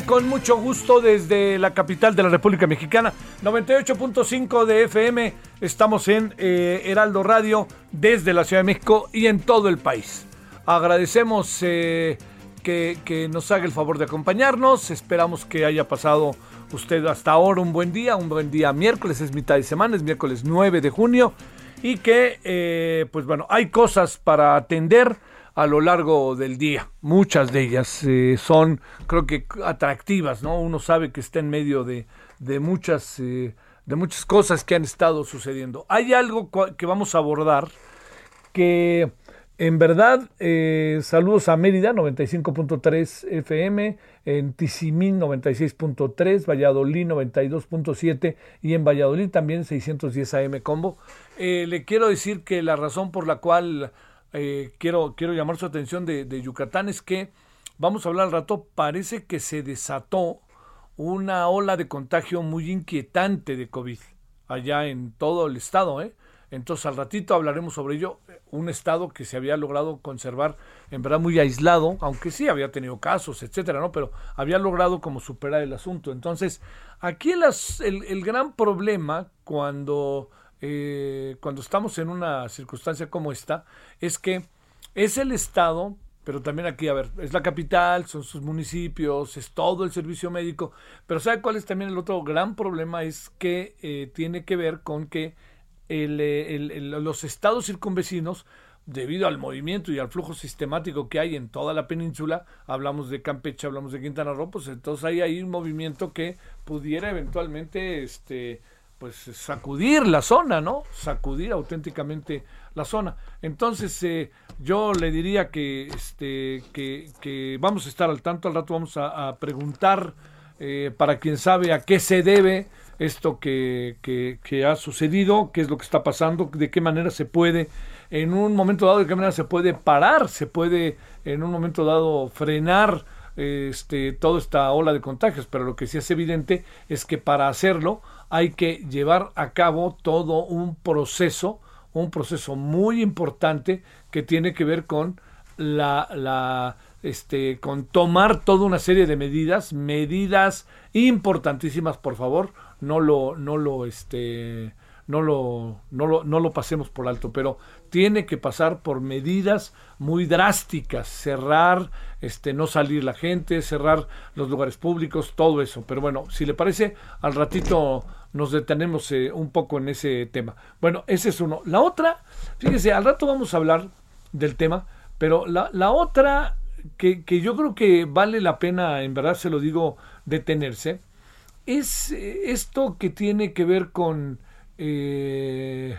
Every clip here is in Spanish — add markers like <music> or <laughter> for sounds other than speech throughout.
Con mucho gusto desde la capital de la República Mexicana, 98.5 de FM. Estamos en eh, Heraldo Radio desde la Ciudad de México y en todo el país. Agradecemos eh, que, que nos haga el favor de acompañarnos. Esperamos que haya pasado usted hasta ahora un buen día, un buen día miércoles, es mitad de semana, es miércoles 9 de junio y que, eh, pues bueno, hay cosas para atender a lo largo del día. Muchas de ellas eh, son, creo que, atractivas, ¿no? Uno sabe que está en medio de, de muchas, eh, de muchas cosas que han estado sucediendo. Hay algo que vamos a abordar que, en verdad, eh, saludos a Mérida, 95.3 FM, en Tizimín, 96.3, Valladolid, 92.7 y en Valladolid también 610 AM Combo. Le quiero decir que la razón por la cual eh, quiero, quiero llamar su atención de, Yucatán es que, vamos a hablar al rato, parece que se desató una ola de contagio muy inquietante de COVID allá en todo el estado, ¿eh? Entonces al ratito hablaremos sobre ello, un estado que se había logrado conservar en verdad muy aislado, aunque sí había tenido casos, etcétera, ¿no? Pero había logrado como superar el asunto. Entonces, aquí el, el gran problema cuando, eh, cuando estamos en una circunstancia como esta es que es el estado pero también aquí, a ver, es la capital, son sus municipios, es todo el servicio médico, pero ¿sabe cuál es también el otro gran problema? Es que eh, tiene que ver con que el, eh, el- el- los estados circunvecinos, debido al movimiento y al flujo sistemático que hay en toda la península, hablamos de Campeche, hablamos de Quintana Roo, pues entonces hay ahí un movimiento que pudiera eventualmente, este, pues sacudir la zona, ¿no? Sacudir auténticamente la zona. Entonces, eh, yo le diría que, este, que, vamos a estar al tanto, al rato vamos a, preguntar eh, para quien sabe a qué se debe esto que, que- que ha sucedido, qué es lo que está pasando, de qué manera se puede, en un momento dado, de qué manera se puede parar, se puede en un momento dado frenar este, toda esta ola de contagios, pero lo que sí es evidente es que para hacerlo hay que llevar a cabo todo un proceso, un proceso muy importante que tiene que ver con la, la este, con tomar toda una serie de medidas, medidas importantísimas, por favor, no lo, no lo, este, no lo, no lo, no lo pasemos por alto, pero tiene que pasar por medidas muy drásticas, cerrar, este, no salir la gente, cerrar los lugares públicos, todo eso. Pero bueno, si le parece, al ratito nos detenemos eh, un poco en ese tema. Bueno, ese es uno. La otra, fíjese, al rato vamos a hablar del tema, pero la, la otra que, que yo creo que vale la pena, en verdad se lo digo, detenerse, es eh, esto que tiene que ver con, eh,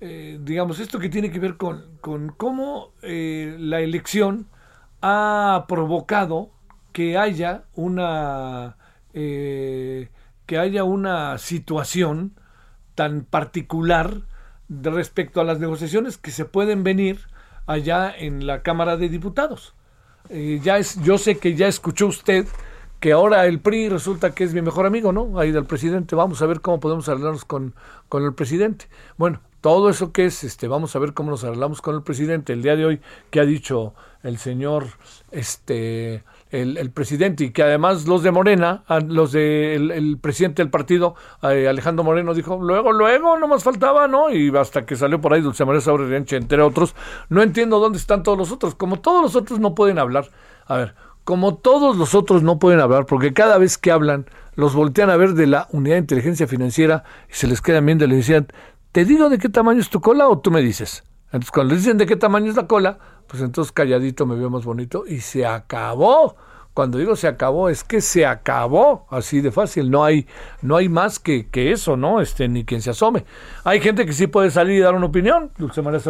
eh, digamos, esto que tiene que ver con, con cómo la elección ha provocado que haya una eh, que haya una situación tan particular respecto a las negociaciones que se pueden venir allá en la Cámara de Diputados. Eh, ya es, yo sé que ya escuchó usted que ahora el PRI resulta que es mi mejor amigo, ¿no? Ahí del presidente. Vamos a ver cómo podemos arreglarnos con, con el presidente. Bueno, todo eso que es, este, vamos a ver cómo nos arreglamos con el presidente. El día de hoy, que ha dicho el señor, este, el, presidente y que además los de Morena, los de el, presidente del partido, eh, Alejandro Moreno, dijo, luego, luego, no más faltaba, ¿no? Y hasta que salió por ahí Dulce María Saurerenche, entre otros, no entiendo dónde están todos los otros, como todos los otros no pueden hablar. A ver, como todos los otros no pueden hablar, porque cada vez que hablan, los voltean a ver de la unidad de inteligencia financiera y se les quedan viendo y le decían, ¿te digo de qué tamaño es tu cola o tú me dices? Entonces, cuando le dicen de qué tamaño es la cola, pues entonces calladito me veo más bonito y se acabó. Cuando digo se acabó, es que se acabó, así de fácil, no hay, no hay más que, que eso, ¿no? Este, ni quien se asome. Hay gente que sí puede salir y dar una opinión, Dulce María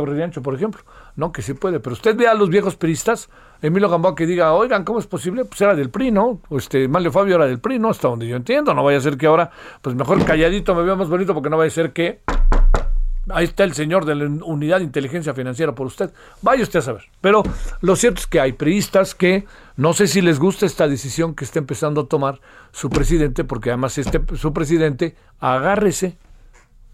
por ejemplo, no, que sí puede, pero usted ve a los viejos peristas, Emilio Gamboa que diga, oigan, ¿cómo es posible? Pues era del PRI, ¿no? Este, Mario Fabio era del PRI, ¿no? Hasta donde yo entiendo, no vaya a ser que ahora, pues mejor calladito me veo más bonito porque no vaya a ser que Ahí está el señor de la unidad de inteligencia financiera por usted. Vaya usted a saber. Pero lo cierto es que hay priistas que no sé si les gusta esta decisión que está empezando a tomar su presidente, porque además este, su presidente, agárrese,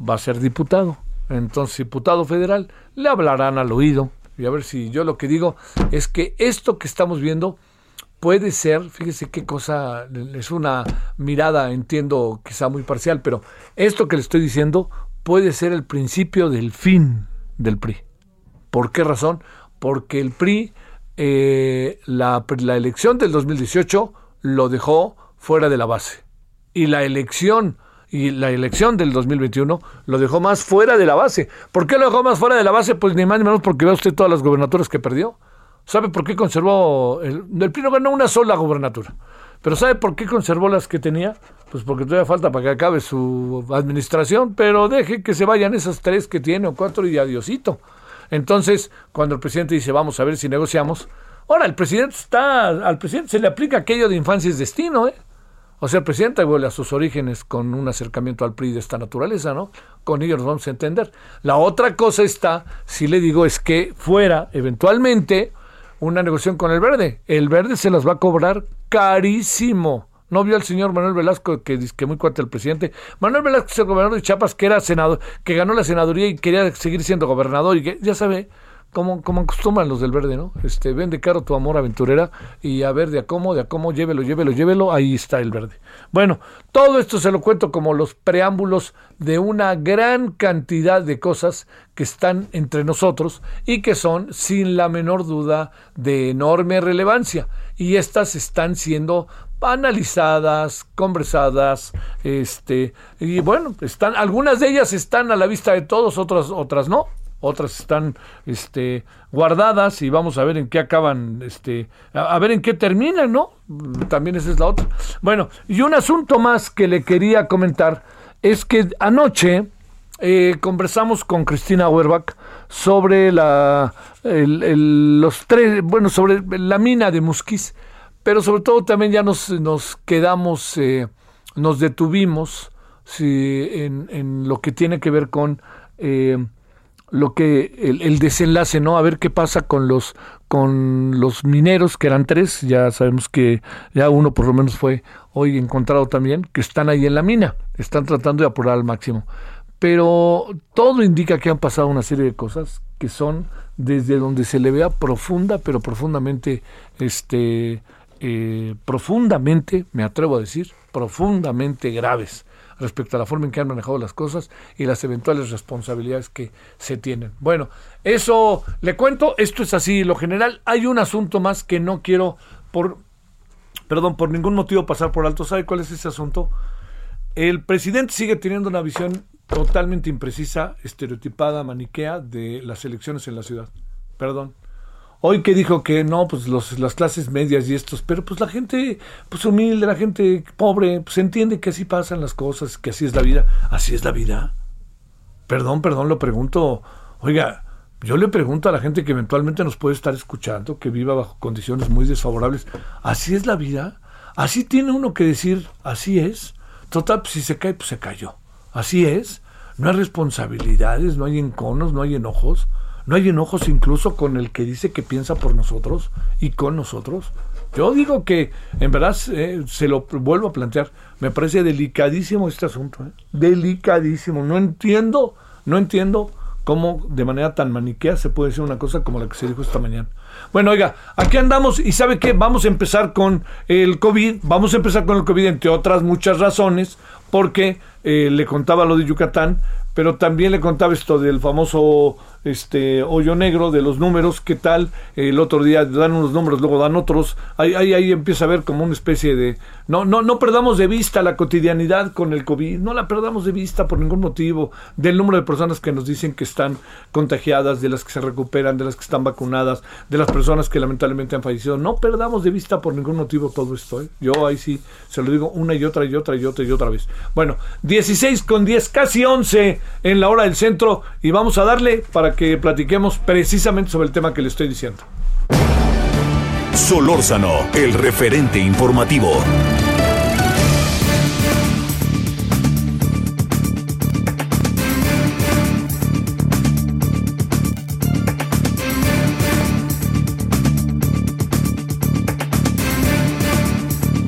va a ser diputado. Entonces, diputado federal, le hablarán al oído. Y a ver si yo lo que digo es que esto que estamos viendo puede ser, fíjese qué cosa, es una mirada, entiendo, quizá muy parcial, pero esto que le estoy diciendo puede ser el principio del fin del PRI. ¿Por qué razón? Porque el PRI, eh, la, la elección del 2018 lo dejó fuera de la base. Y la elección y la elección del 2021 lo dejó más fuera de la base. ¿Por qué lo dejó más fuera de la base? Pues ni más ni menos porque ve usted todas las gobernaturas que perdió. ¿Sabe por qué conservó? El, el PRI no ganó una sola gobernatura. Pero ¿sabe por qué conservó las que tenía? Pues porque todavía falta para que acabe su administración, pero deje que se vayan esas tres que tiene o cuatro y adiosito. Entonces, cuando el presidente dice, vamos a ver si negociamos, ahora el presidente está, al presidente se le aplica aquello de infancia es destino, ¿eh? O sea, el presidente vuelve a sus orígenes con un acercamiento al PRI de esta naturaleza, ¿no? Con ellos nos vamos a entender. La otra cosa está, si le digo, es que fuera eventualmente una negociación con el verde. El verde se las va a cobrar carísimo. ¿No vio al señor Manuel Velasco que dice que muy cuate el presidente? Manuel Velasco es el gobernador de Chiapas que era senador, que ganó la senaduría y quería seguir siendo gobernador y que ya sabe, como, como acostumbran los del verde, ¿no? Este, vende caro tu amor aventurera y a ver de a cómo, de a cómo, llévelo, llévelo, llévelo, ahí está el verde. Bueno, todo esto se lo cuento como los preámbulos de una gran cantidad de cosas que están entre nosotros y que son, sin la menor duda, de enorme relevancia. Y estas están siendo analizadas, conversadas, este, y bueno, están, algunas de ellas están a la vista de todos, otras, otras no otras están este, guardadas y vamos a ver en qué acaban, este, a, ver en qué terminan, ¿no? También esa es la otra. Bueno, y un asunto más que le quería comentar es que anoche eh, conversamos con Cristina Werbach sobre la, los tres, bueno, sobre la mina de Musquis, pero sobre todo también ya nos, nos quedamos, eh, nos detuvimos sí, en, lo que tiene que ver con eh, lo que el, desenlace, ¿no? A ver qué pasa con los con los mineros que eran tres, ya sabemos que ya uno por lo menos fue hoy encontrado también, que están ahí en la mina, están tratando de apurar al máximo. Pero todo indica que han pasado una serie de cosas que son desde donde se le vea profunda, pero profundamente, este, eh, profundamente, me atrevo a decir, profundamente graves respecto a la forma en que han manejado las cosas y las eventuales responsabilidades que se tienen. Bueno, eso le cuento, esto es así, lo general. Hay un asunto más que no quiero por, perdón, por ningún motivo pasar por alto. ¿Sabe cuál es ese asunto? El presidente sigue teniendo una visión totalmente imprecisa, estereotipada, maniquea de las elecciones en la ciudad. Perdón. Hoy que dijo que no, pues las clases medias y estos, pero pues la gente pues humilde, la gente pobre, pues entiende que así pasan las cosas, que así es la vida. Así es la vida. Perdón, perdón, lo pregunto. Oiga, Yo le pregunto a la gente que eventualmente nos puede estar escuchando, que viva bajo condiciones muy desfavorables, ¿así es la vida? ¿Así tiene uno que decir, así es? Total, pues, si se cae, pues se cayó. Así es. No hay responsabilidades, no hay enconos, no hay enojos. No hay enojos incluso con el que dice que piensa por nosotros y con nosotros. Yo digo que, en verdad, eh, se lo vuelvo a plantear, me parece delicadísimo este asunto. ¿eh? Delicadísimo. No entiendo, no entiendo cómo de manera tan maniquea se puede decir una cosa como la que se dijo esta mañana. Bueno, oiga, aquí andamos y ¿sabe qué? Vamos a empezar con el COVID. Vamos a empezar con el COVID, entre otras muchas razones, porque eh, le contaba lo de Yucatán, pero también le contaba esto del famoso este hoyo negro de los números, qué tal, el otro día dan unos números, luego dan otros, ahí, ahí, ahí empieza a ver como una especie de, no, no, no perdamos de vista la cotidianidad con el COVID, no la perdamos de vista por ningún motivo, del número de personas que nos dicen que están contagiadas, de las que se recuperan, de las que están vacunadas, de las personas que lamentablemente han fallecido, no perdamos de vista por ningún motivo todo esto, ¿eh? yo ahí sí se lo digo una y otra y otra y otra y otra vez. Bueno, 16 con 10, casi 11 en la hora del centro y vamos a darle para que platiquemos precisamente sobre el tema que le estoy diciendo. Solórzano, el referente informativo.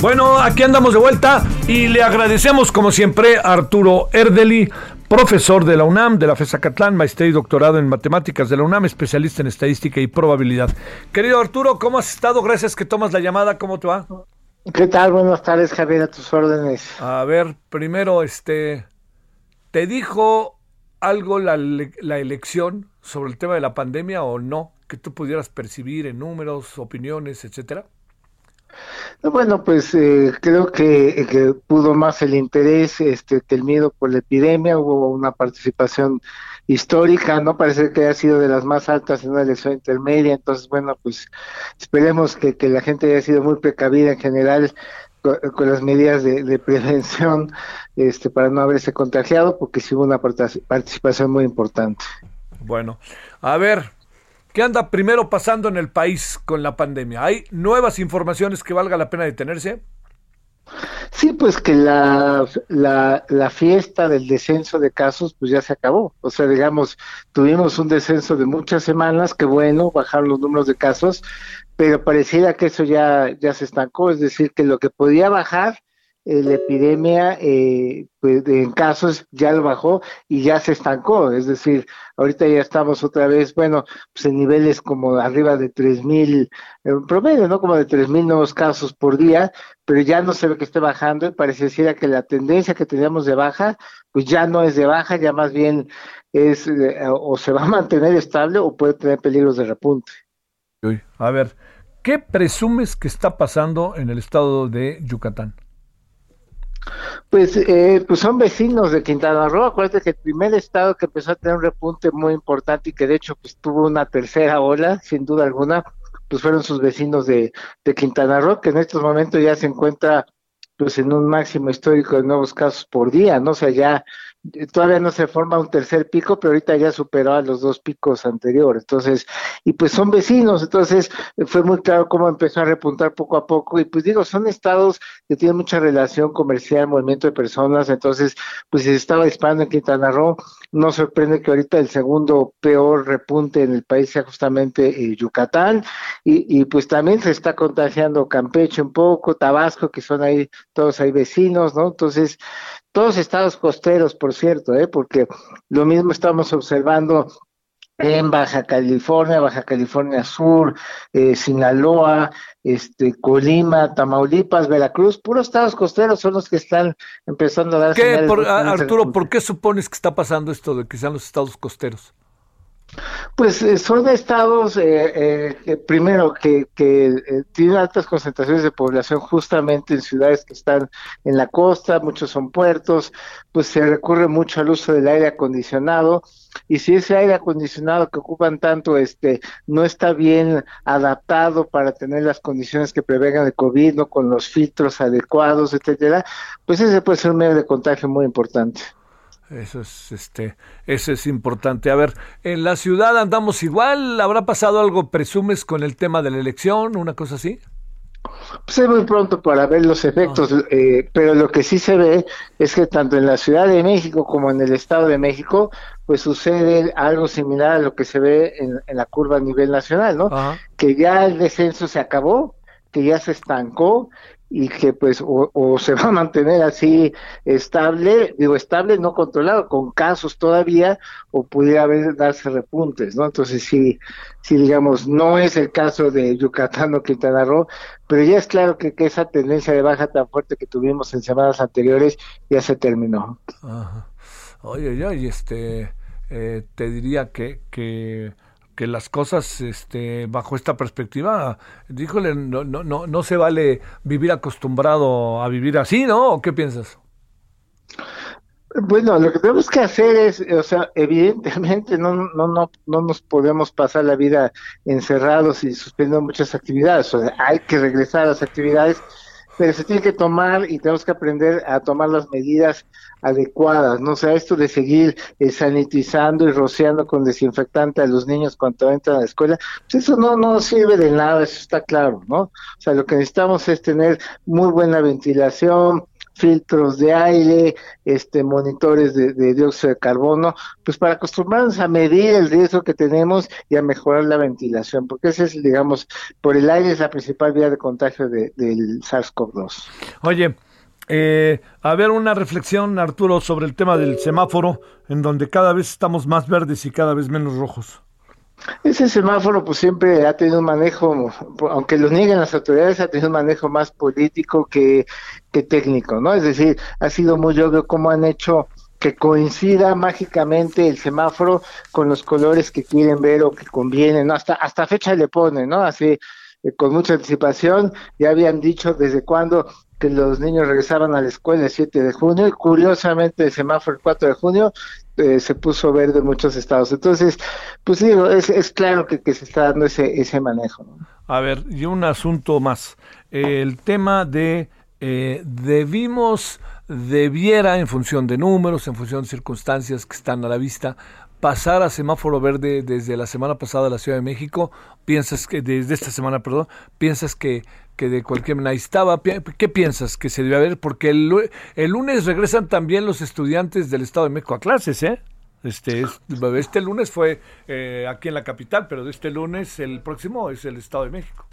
Bueno, aquí andamos de vuelta y le agradecemos como siempre a Arturo Erdeli, profesor de la UNAM, de la FESA Catlán, maestría y doctorado en matemáticas de la UNAM, especialista en estadística y probabilidad. Querido Arturo, ¿cómo has estado? Gracias que tomas la llamada, ¿cómo te va? ¿Qué tal? Buenas tardes, Javier, a tus órdenes. A ver, primero, este, ¿te dijo algo la, la elección sobre el tema de la pandemia o no? Que tú pudieras percibir en números, opiniones, etcétera. Bueno, pues eh, creo que, pudo más el interés este, que el miedo por la epidemia. Hubo una participación histórica, ¿no? Parece que ha sido de las más altas en una elección intermedia. Entonces, bueno, pues esperemos que, la gente haya sido muy precavida en general con, las medidas de, prevención este, para no haberse contagiado, porque sí hubo una participación muy importante. Bueno, a ver, ¿Qué anda primero pasando en el país con la pandemia? ¿Hay nuevas informaciones que valga la pena detenerse? Sí, pues que la, la, fiesta del descenso de casos pues ya se acabó. O sea, digamos, tuvimos un descenso de muchas semanas, que bueno, bajaron los números de casos, pero pareciera que eso ya, ya se estancó, es decir, que lo que podía bajar eh, la epidemia eh, pues, en casos ya lo bajó y ya se estancó, es decir, ahorita ya estamos otra vez, bueno, pues en niveles como arriba de 3.000, en promedio, ¿no? Como de 3.000 nuevos casos por día, pero ya no se ve que esté bajando y pareciera que la tendencia que teníamos de baja, pues ya no es de baja, ya más bien es eh, o se va a mantener estable o puede tener peligros de repunte. A ver, ¿qué presumes que está pasando en el estado de Yucatán? Pues, eh, pues son vecinos de Quintana Roo. Acuérdate que el primer estado que empezó a tener un repunte muy importante y que de hecho pues tuvo una tercera ola, sin duda alguna, pues fueron sus vecinos de, de Quintana Roo, que en estos momentos ya se encuentra pues en un máximo histórico de nuevos casos por día, ¿no? O sea, ya todavía no se forma un tercer pico, pero ahorita ya superó a los dos picos anteriores. Entonces, y pues son vecinos, entonces fue muy claro cómo empezó a repuntar poco a poco. Y pues digo, son estados que tienen mucha relación comercial, movimiento de personas, entonces, pues se estaba disparando en Quintana Roo, no sorprende que ahorita el segundo peor repunte en el país sea justamente eh, Yucatán, y, y pues también se está contagiando Campeche un poco, Tabasco, que son ahí, todos ahí vecinos, ¿no? Entonces, todos estados costeros, por cierto, ¿eh? porque lo mismo estamos observando en Baja California, Baja California Sur, eh, Sinaloa, este, Colima, Tamaulipas, Veracruz, puros estados costeros son los que están empezando a dar. ¿Qué, Arturo, ¿por qué supones que está pasando esto de que sean los estados costeros? Pues eh, son estados, eh, eh, primero, que, tienen altas concentraciones de población justamente en ciudades que están en la costa, muchos son puertos, pues se recurre mucho al uso del aire acondicionado y si ese aire acondicionado que ocupan tanto este no está bien adaptado para tener las condiciones que prevengan el COVID, no con los filtros adecuados, etcétera, pues ese puede ser un medio de contagio muy importante. Eso es, este, eso es importante. A ver, en la ciudad andamos igual. ¿Habrá pasado algo, presumes, con el tema de la elección, una cosa así? Pues es muy pronto para ver los efectos, eh, pero lo que sí se ve es que tanto en la Ciudad de México como en el Estado de México, pues sucede algo similar a lo que se ve en, la curva a nivel nacional, ¿no? Que ya el descenso se acabó, que ya se estancó y que pues o, <laughs> se va a mantener así estable, digo estable, no controlado, con casos todavía, o pudiera haber darse repuntes, ¿no? Entonces sí, sí digamos, no es el caso de Yucatán o Quintana Roo, pero ya es claro que, que esa tendencia de baja tan fuerte que tuvimos en semanas anteriores ya se terminó. Oye, oye, este, eh, te diría que, que que las cosas este, bajo esta perspectiva, díjole, no, no, no, no se vale vivir acostumbrado a vivir así, ¿no? qué piensas? Bueno, lo que tenemos que hacer es, o sea, evidentemente no, no, no, no nos podemos pasar la vida encerrados y suspendiendo muchas actividades. O sea, hay que regresar a las actividades pero se tiene que tomar y tenemos que aprender a tomar las medidas adecuadas, ¿no? O sea, esto de seguir eh, sanitizando y rociando con desinfectante a los niños cuando entran a la escuela, pues eso no, no sirve de nada, eso está claro, ¿no? O sea, lo que necesitamos es tener muy buena ventilación, filtros de aire, este, monitores de, dióxido de carbono, pues para acostumbrarnos a medir el riesgo que tenemos y a mejorar la ventilación, porque ese es, digamos, por el aire es la principal vía de contagio del SARS-CoV-2. Oye, eh, a ver una reflexión, Arturo, sobre el tema del semáforo, en donde cada vez estamos más verdes y cada vez menos rojos. Ese semáforo pues siempre ha tenido un manejo, aunque lo nieguen las autoridades, ha tenido un manejo más político que, técnico, ¿no? Es decir, ha sido muy obvio cómo han hecho que coincida mágicamente el semáforo con los colores que quieren ver o que convienen, ¿no? Hasta, hasta fecha le ponen, ¿no? Así, eh, con mucha anticipación, ya habían dicho desde cuándo que los niños regresaban a la escuela el 7 de junio y curiosamente el semáforo el 4 de junio eh, se puso verde en muchos estados. Entonces, pues digo, es, es claro que, que, se está dando ese, ese manejo. A ver, y un asunto más. el tema de eh, debimos, debiera, en función de números, en función de circunstancias que están a la vista, pasar a semáforo verde desde la semana pasada a la Ciudad de México? ¿Piensas que, desde esta semana, perdón, piensas que que de cualquier manera estaba. ¿Qué piensas que se debe haber? Porque el, el, lunes regresan también los estudiantes del Estado de México a clases, ¿eh? Este, este lunes fue eh, aquí en la capital, pero este lunes, el próximo, es el Estado de México.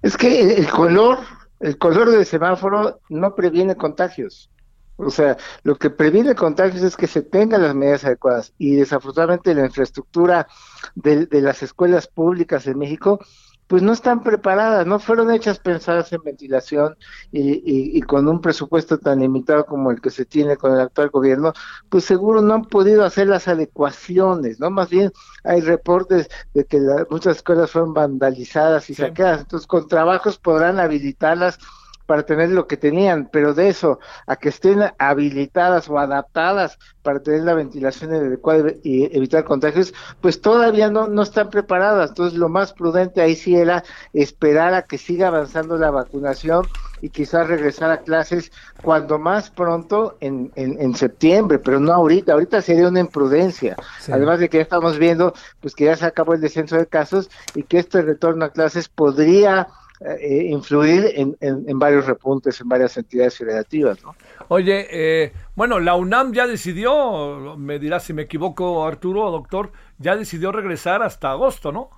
Es que el color, el color del semáforo no previene contagios. O sea, lo que previene contagios es que se tengan las medidas adecuadas y desafortunadamente la infraestructura de, de las escuelas públicas en México pues no están preparadas, no fueron hechas pensadas en ventilación y, y, con un presupuesto tan limitado como el que se tiene con el actual gobierno, pues seguro no han podido hacer las adecuaciones, ¿no? Más bien hay reportes de que muchas escuelas fueron vandalizadas y saqueadas, entonces con trabajos podrán habilitarlas para tener lo que tenían, pero de eso a que estén habilitadas o adaptadas para tener la ventilación adecuada y evitar contagios, pues todavía no, no están preparadas. Entonces lo más prudente ahí sí era esperar a que siga avanzando la vacunación y quizás regresar a clases cuando más pronto en, en, septiembre, pero no ahorita. Ahorita sería una imprudencia. Además de que ya estamos viendo pues que ya se acabó el descenso de casos y que este retorno a clases podría eh, influir en, en, varios repuntes en varias entidades federativas. ¿no? Oye, eh, bueno, la UNAM ya decidió, me dirás si me equivoco Arturo, doctor, ya decidió regresar hasta agosto, ¿no?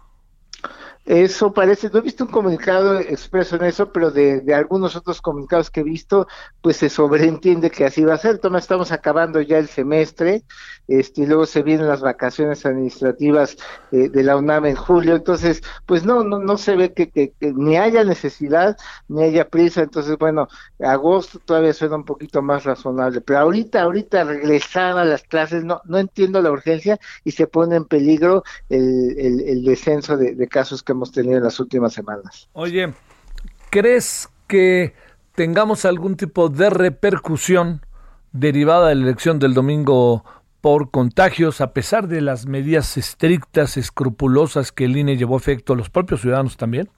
Eso parece, no he visto un comunicado expreso en eso, pero de, algunos otros comunicados que he visto, pues se sobreentiende que así va a ser. Toma, estamos acabando ya el semestre, este, y luego se vienen las vacaciones administrativas eh, de la UNAM en julio, entonces, pues no, no, no se ve que, ni haya necesidad, ni haya prisa, entonces, bueno, agosto todavía suena un poquito más razonable, pero ahorita, ahorita regresar a las clases, no, no entiendo la urgencia y se pone en peligro el, el, descenso de, de casos que hemos tenido en las últimas semanas. Oye, ¿crees que tengamos algún tipo de repercusión derivada de la elección del domingo por contagios, a pesar de las medidas estrictas, escrupulosas que el INE llevó a efecto a los propios ciudadanos también?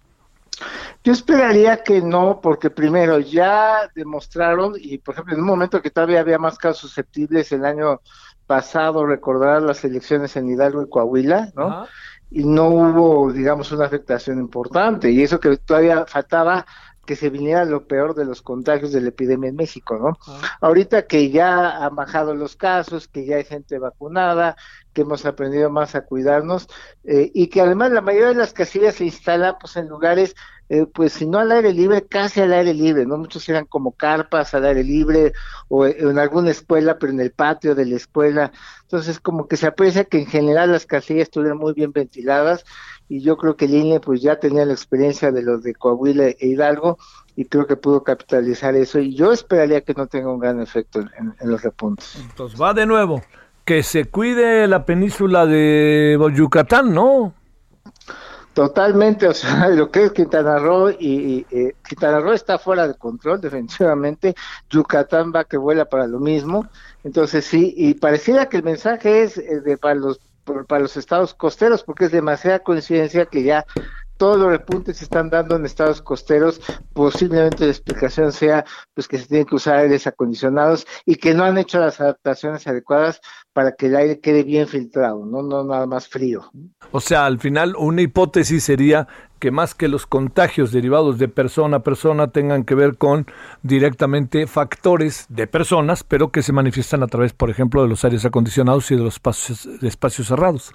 Yo esperaría que no, porque primero ya demostraron, y por ejemplo en un momento que todavía había más casos susceptibles el año pasado, recordar las elecciones en Hidalgo y Coahuila, ¿no? Y no hubo, digamos, una afectación importante, y eso que todavía faltaba que se viniera lo peor de los contagios de la epidemia en México, ¿no? Ahorita que ya han bajado los casos, que ya hay gente vacunada, que hemos aprendido más a cuidarnos eh, y que además la mayoría de las casillas se instalan pues en lugares eh, pues si no al aire libre, casi al aire libre, ¿no? Muchos eran como carpas al aire libre o en alguna escuela, pero en el patio de la escuela. Entonces, como que se aprecia que en general las casillas estuvieran muy bien ventiladas y yo creo que el INE pues ya tenía la experiencia de los de Coahuila e Hidalgo y creo que pudo capitalizar eso y yo esperaría que no tenga un gran efecto en, en los repuntes. Entonces va de nuevo, que se cuide la península de Yucatán, ¿no? Totalmente, o sea, <laughs> lo que es Quintana Roo y, eh, Quintana Roo está fuera de control <laughs> definitivamente, Yucatán va que vuela para lo mismo, entonces sí, y pareciera que el mensaje es eh, de para los para los estados costeros, porque es demasiada coincidencia que ya todos los repuntes se están dando en estados costeros, posiblemente la explicación sea pues que se tienen que usar aires acondicionados y que no han hecho las adaptaciones adecuadas para que el aire quede bien filtrado, no, nada más frío. O sea, al final una hipótesis sería que más que los contagios derivados de persona a persona tengan que ver con directamente factores de personas, pero que se manifiestan a través, por ejemplo, de los aires acondicionados y de los espacios, espacios cerrados.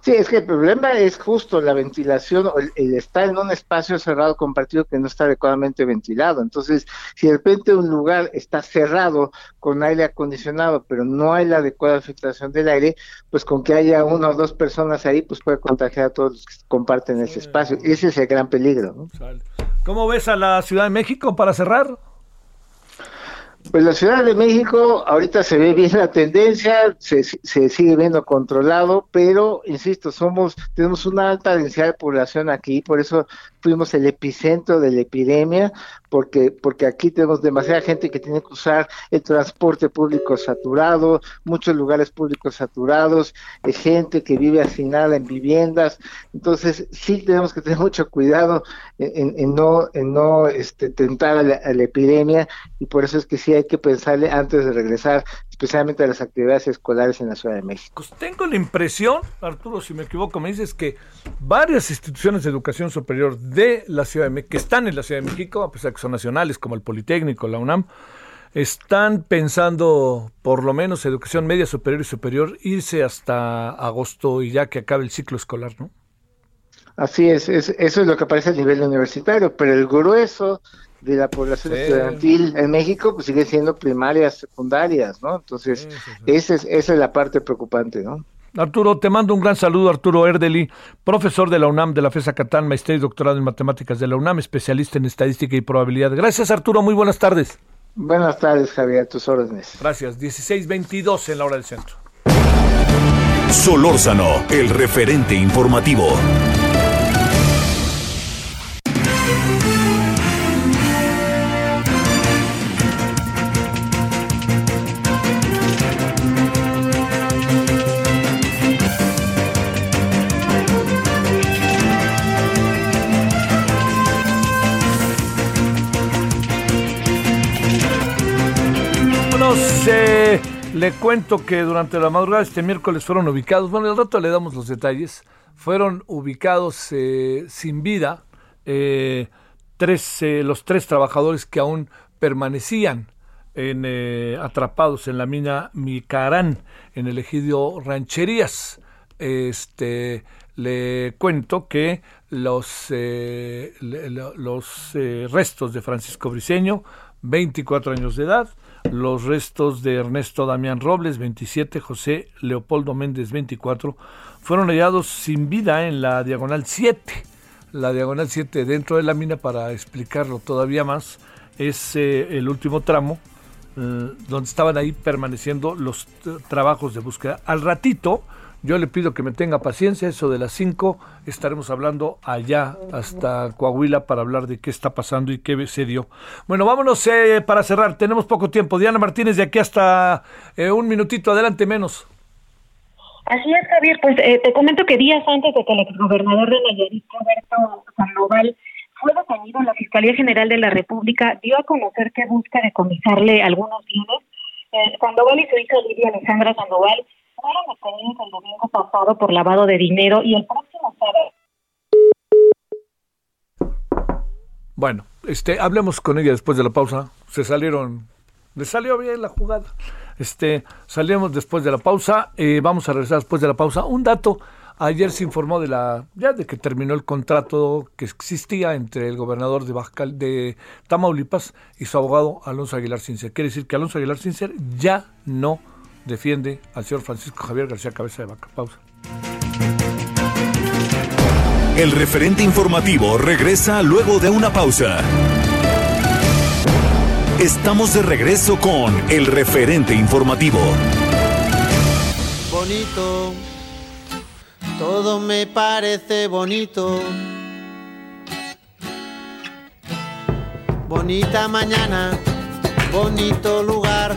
Sí, es que el problema es justo la ventilación, el, el, estar en un espacio cerrado compartido que no está adecuadamente ventilado. Entonces, si de repente un lugar está cerrado con aire acondicionado, pero no hay la adecuada filtración del aire, pues con que haya una o dos personas ahí, pues puede contagiar a todos los que comparten ese espacio. Y ese es el gran peligro. ¿no? ¿Cómo ves a la Ciudad de México para cerrar? Pues la Ciudad de México ahorita se ve bien la tendencia, se, se, sigue viendo controlado, pero insisto, somos tenemos una alta densidad de población aquí, por eso fuimos el epicentro de la epidemia, porque porque aquí tenemos demasiada gente que tiene que usar el transporte público saturado, muchos lugares públicos saturados, eh, gente que vive asignada en viviendas, entonces sí tenemos que tener <laughs> mucho cuidado en, no no este, tentar a la epidemia y por eso es que sí hay que pensarle antes de regresar, especialmente a las actividades escolares en la Ciudad de México. Pues tengo la impresión, Arturo, si me equivoco, me dices que varias instituciones de educación superior de la Ciudad de México, que están en la Ciudad de México, a pesar que son nacionales, como el Politécnico, la UNAM, están pensando, por lo menos educación media superior y superior, irse hasta agosto y ya que acabe el ciclo escolar, ¿no? Así es, es, eso es lo que aparece a nivel universitario, pero el grueso de la población sí. estudiantil en México pues sigue siendo primarias, secundarias, ¿no? Entonces, sí, sí, esa, es, esa es la parte preocupante, ¿no? Arturo, te mando un gran saludo, Arturo Erdeli, profesor de la UNAM, de la FESA Catán, maestría y doctorado en matemáticas de la UNAM, especialista en estadística y probabilidad. Gracias, Arturo, muy buenas tardes. Buenas tardes, Javier, a tus órdenes. Gracias, 16.22 en la hora del centro. Solórzano, el referente informativo. Le cuento que durante la madrugada este miércoles fueron ubicados, bueno, al rato le damos los detalles, fueron ubicados eh, sin vida eh, tres, los tres trabajadores que aún permanecían en, atrapados en la mina Micarán, en el ejido Rancherías. Este, le cuento que los, los restos de Francisco Briceño, 24 años de edad, los restos de Ernesto Damián Robles, 27, José Leopoldo Méndez, 24, fueron hallados sin vida en la diagonal 7. La diagonal 7 dentro de la mina, para explicarlo todavía más, es eh, el último tramo eh, donde estaban ahí permaneciendo los trabajos de búsqueda. Al ratito, yo le pido que me tenga paciencia, eso de las 5 estaremos hablando allá hasta Coahuila para hablar de qué está pasando y qué se dio. Bueno, vámonos eh, para cerrar, tenemos poco tiempo. Diana Martínez, de aquí hasta eh, un minutito, adelante menos. Así es, Javier, pues eh, te comento que días antes de que el exgobernador de Nayarit, Roberto Sandoval, fue detenido detenido, la Fiscalía General de la República dio a conocer que busca decomisarle algunos bienes. Eh, Sandoval y su hija Lidia Alejandra Sandoval fueron detenidos el domingo pasado por lavado de dinero y el próximo sábado Bueno, este, hablemos con ella después de la pausa. Se salieron, le salió bien la jugada. Este, salimos después de la pausa. Eh, vamos a regresar después de la pausa. Un dato. Ayer se informó de la ya de que terminó el contrato que existía entre el gobernador de Baja, de Tamaulipas y su abogado Alonso Aguilar Sincer. Quiere decir que Alonso Aguilar Sincer ya no defiende al señor Francisco Javier García Cabeza de Vaca. Pausa. El referente informativo regresa luego de una pausa. Estamos de regreso con el referente informativo. Bonito, todo me parece bonito. Bonita mañana, bonito lugar,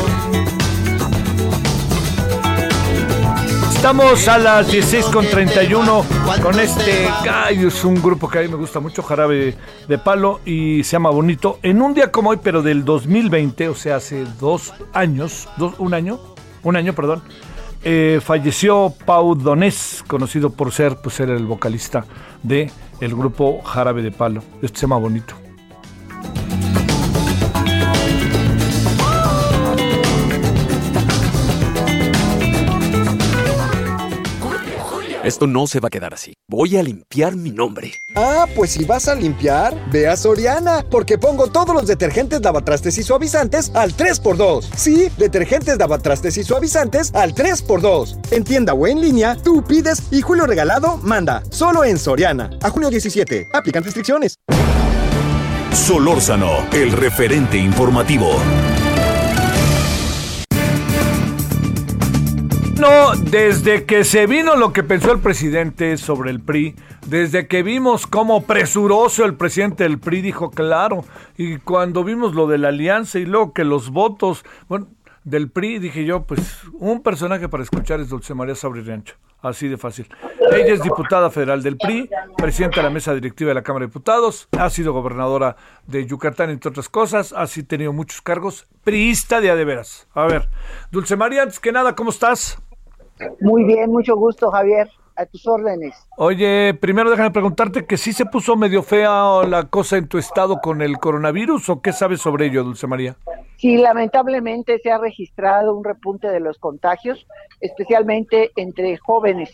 Estamos a las 16 con 31 con este Gallo, es un grupo que a mí me gusta mucho, Jarabe de Palo, y se llama Bonito. En un día como hoy, pero del 2020, o sea, hace dos años, dos, un año, un año, perdón, eh, falleció Pau Donés, conocido por ser, pues, el vocalista de grupo Jarabe de Palo. Este se llama Bonito. Esto no se va a quedar así. Voy a limpiar mi nombre. Ah, pues si vas a limpiar, ve a Soriana, porque pongo todos los detergentes lavatrastes y suavizantes al 3x2. Sí, detergentes lavatrastes y suavizantes al 3x2. En tienda o en línea, tú pides y Julio Regalado manda. Solo en Soriana. A junio 17. Aplican restricciones. Solórzano, el referente informativo. No, desde que se vino lo que pensó el presidente sobre el PRI, desde que vimos cómo presuroso el presidente del PRI dijo claro, y cuando vimos lo de la alianza y luego que los votos, bueno, del PRI, dije yo, pues un personaje para escuchar es Dulce María Sabri Rancho, así de fácil. Ella es diputada federal del PRI, presidenta de la mesa directiva de la Cámara de Diputados, ha sido gobernadora de Yucatán, entre otras cosas, ha sí tenido muchos cargos, priista de a de veras. A ver, Dulce María, antes que nada, ¿cómo estás? Muy bien, mucho gusto, Javier. A tus órdenes. Oye, primero déjame preguntarte que si se puso medio fea la cosa en tu estado con el coronavirus o qué sabes sobre ello, Dulce María. Sí, lamentablemente se ha registrado un repunte de los contagios, especialmente entre jóvenes,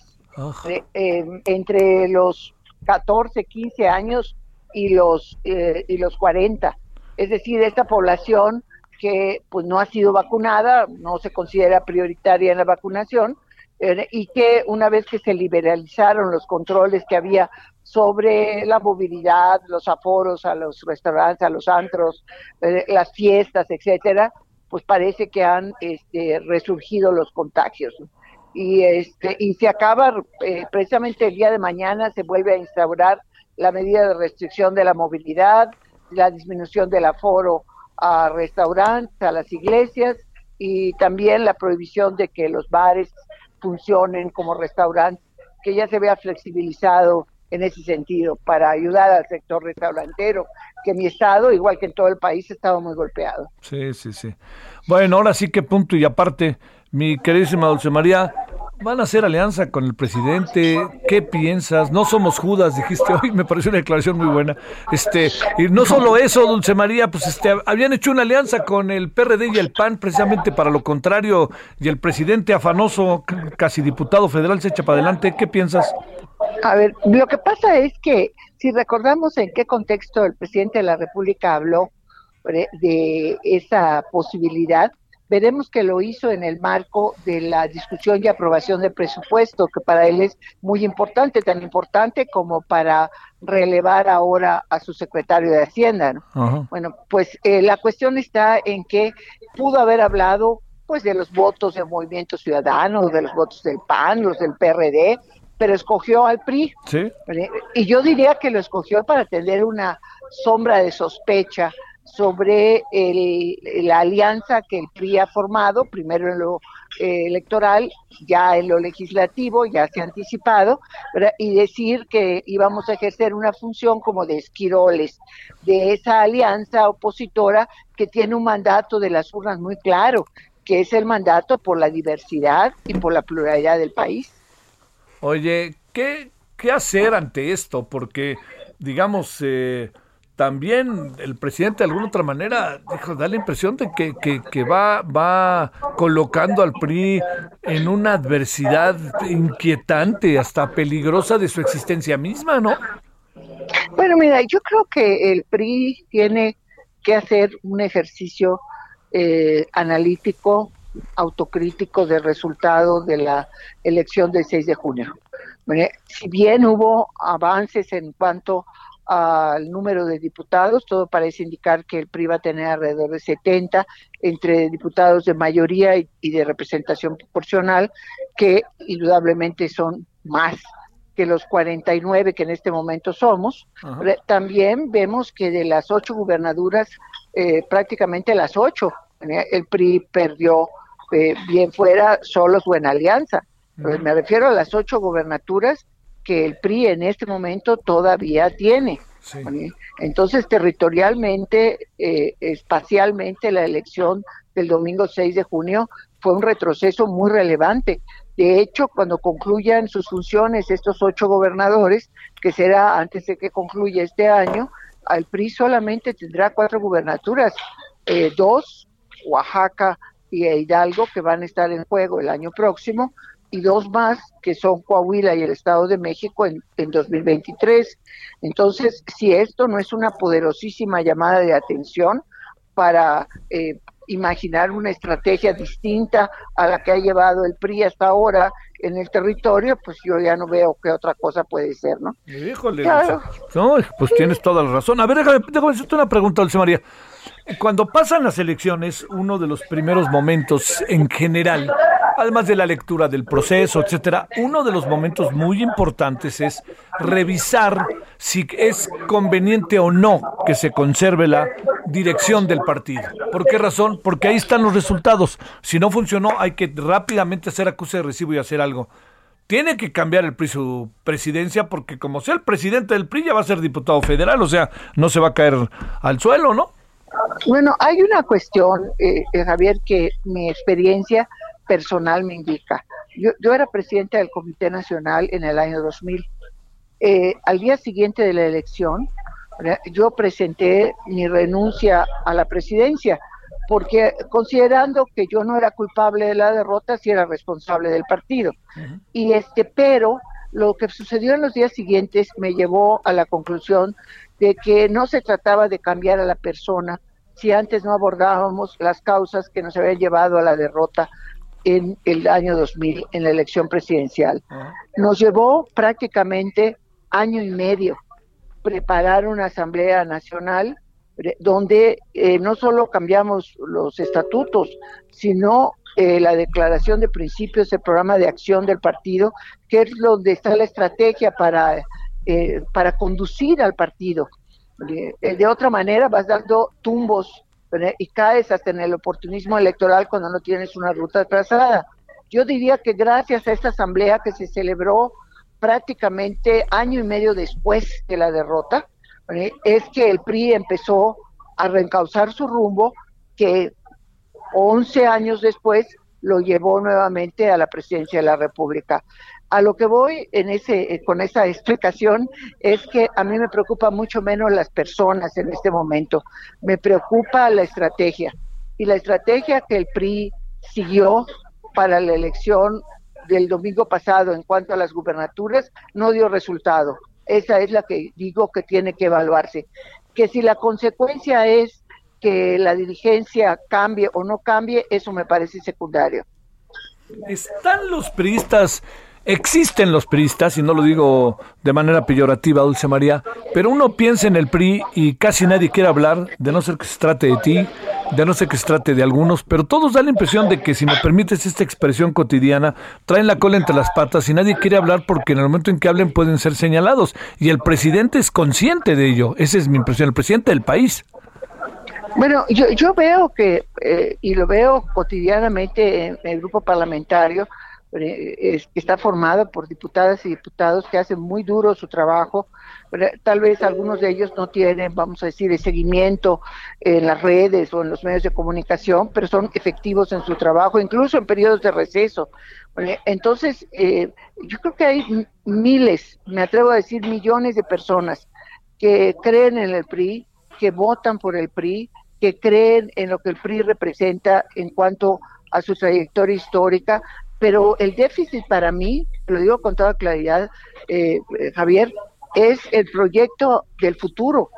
eh, eh, entre los 14, 15 años y los eh, y los 40. Es decir, esta población que pues no ha sido vacunada, no se considera prioritaria en la vacunación, y que una vez que se liberalizaron los controles que había sobre la movilidad, los aforos a los restaurantes, a los antros, eh, las fiestas, etcétera, pues parece que han este, resurgido los contagios. Y, este, y se acaba, eh, precisamente el día de mañana se vuelve a instaurar la medida de restricción de la movilidad, la disminución del aforo a restaurantes, a las iglesias y también la prohibición de que los bares funcionen como restaurantes, que ya se vea flexibilizado en ese sentido para ayudar al sector restaurantero, que mi estado, igual que en todo el país, estaba muy golpeado. Sí, sí, sí. Bueno, ahora sí que punto y aparte, mi queridísima Dulce María, ¿Van a hacer alianza con el presidente? ¿Qué piensas? No somos Judas, dijiste hoy, me pareció una declaración muy buena. Este, y no solo eso, Dulce María, pues este, habían hecho una alianza con el PRD y el PAN precisamente para lo contrario, y el presidente afanoso, casi diputado federal, se echa para adelante. ¿Qué piensas? A ver, lo que pasa es que si recordamos en qué contexto el presidente de la República habló de esa posibilidad, veremos que lo hizo en el marco de la discusión y aprobación del presupuesto, que para él es muy importante, tan importante como para relevar ahora a su secretario de Hacienda. Bueno, pues eh, la cuestión está en que pudo haber hablado pues de los votos del Movimiento Ciudadano, de los votos del PAN, los del PRD, pero escogió al PRI. ¿Sí? Y yo diría que lo escogió para tener una sombra de sospecha sobre la alianza que el PRI ha formado, primero en lo eh, electoral, ya en lo legislativo, ya se ha anticipado, y decir que íbamos a ejercer una función como de esquiroles de esa alianza opositora que tiene un mandato de las urnas muy claro, que es el mandato por la diversidad y por la pluralidad del país. Oye, ¿qué, qué hacer ante esto? Porque, digamos, eh, también el presidente de alguna otra manera dijo, da la impresión de que, que, va, va colocando al PRI en una adversidad inquietante, hasta peligrosa de su existencia misma, ¿no? Bueno, mira, yo creo que el PRI tiene que hacer un ejercicio eh, analítico, autocrítico del resultado de la elección del 6 de junio. si bien hubo avances en cuanto al número de diputados, todo parece indicar que el PRI va a tener alrededor de 70 entre diputados de mayoría y, de representación proporcional, que indudablemente son más que los 49 que en este momento somos. También vemos que de las ocho gubernaturas, eh, prácticamente las ocho, eh, el PRI perdió eh, bien fuera solos o en alianza. me refiero a las ocho gubernaturas que el PRI en este momento todavía tiene. Entonces, territorialmente, eh, espacialmente, la elección del domingo 6 de junio fue un retroceso muy relevante. De hecho, cuando concluyan sus funciones estos ocho gobernadores, que será antes de que concluya este año, al PRI solamente tendrá cuatro gubernaturas, eh, dos, Oaxaca y Hidalgo, que van a estar en juego el año próximo, y dos más que son Coahuila y el Estado de México en, en 2023. Entonces, si esto no es una poderosísima llamada de atención para eh, imaginar una estrategia distinta a la que ha llevado el PRI hasta ahora en el territorio, pues yo ya no veo qué otra cosa puede ser, ¿no? Híjole, pues tienes toda la razón. A ver, déjame, déjame hacerte una pregunta, Dulce María. Cuando pasan las elecciones, uno de los primeros momentos en general además de la lectura del proceso, etcétera, uno de los momentos muy importantes es revisar si es conveniente o no que se conserve la dirección del partido. ¿Por qué razón? Porque ahí están los resultados. Si no funcionó, hay que rápidamente hacer acuse de recibo y hacer algo. Tiene que cambiar el PRI su presidencia porque como sea el presidente del PRI ya va a ser diputado federal, o sea, no se va a caer al suelo, ¿no? Bueno, hay una cuestión, eh, eh Javier, que mi experiencia personal me indica. Yo, yo era presidenta del Comité Nacional en el año 2000. Eh, al día siguiente de la elección, yo presenté mi renuncia a la presidencia, porque considerando que yo no era culpable de la derrota, sí era responsable del partido. Y este, pero lo que sucedió en los días siguientes me llevó a la conclusión de que no se trataba de cambiar a la persona si antes no abordábamos las causas que nos habían llevado a la derrota en el año 2000, en la elección presidencial. Nos llevó prácticamente año y medio preparar una Asamblea Nacional donde eh, no solo cambiamos los estatutos, sino eh, la declaración de principios, el programa de acción del partido, que es donde está la estrategia para, eh, para conducir al partido. de otra manera vas dando tumbos y caes hasta en el oportunismo electoral cuando no tienes una ruta trazada. Yo diría que gracias a esta asamblea que se celebró prácticamente año y medio después de la derrota, es que el PRI empezó a reencauzar su rumbo, que 11 años después lo llevó nuevamente a la presidencia de la República. A lo que voy eh, con esa explicación es que a mí me preocupa mucho menos las personas en este momento, me preocupa la estrategia. Y la estrategia que el PRI siguió para la elección del domingo pasado en cuanto a las gubernaturas no dio resultado. Esa es la que digo que tiene que evaluarse. Que si la consecuencia es que la dirigencia cambie o no cambie, eso me parece secundario. ¿Están los priistas Existen los priistas, y no lo digo de manera peyorativa, Dulce María, pero uno piensa en el PRI y casi nadie quiere hablar, de no ser que se trate de ti, de no ser que se trate de algunos, pero todos dan la impresión de que, si me permites esta expresión cotidiana, traen la cola entre las patas y nadie quiere hablar porque en el momento en que hablen pueden ser señalados. Y el presidente es consciente de ello, esa es mi impresión, el presidente del país. Bueno, yo, yo veo que, eh, y lo veo cotidianamente en el grupo parlamentario, que está formada por diputadas y diputados que hacen muy duro su trabajo. Tal vez algunos de ellos no tienen, vamos a decir, el seguimiento en las redes o en los medios de comunicación, pero son efectivos en su trabajo, incluso en periodos de receso. Entonces, eh, yo creo que hay miles, me atrevo a decir millones de personas que creen en el PRI, que votan por el PRI, que creen en lo que el PRI representa en cuanto a su trayectoria histórica, pero el déficit para mí, lo digo con toda claridad, eh, eh, Javier, es el proyecto del futuro.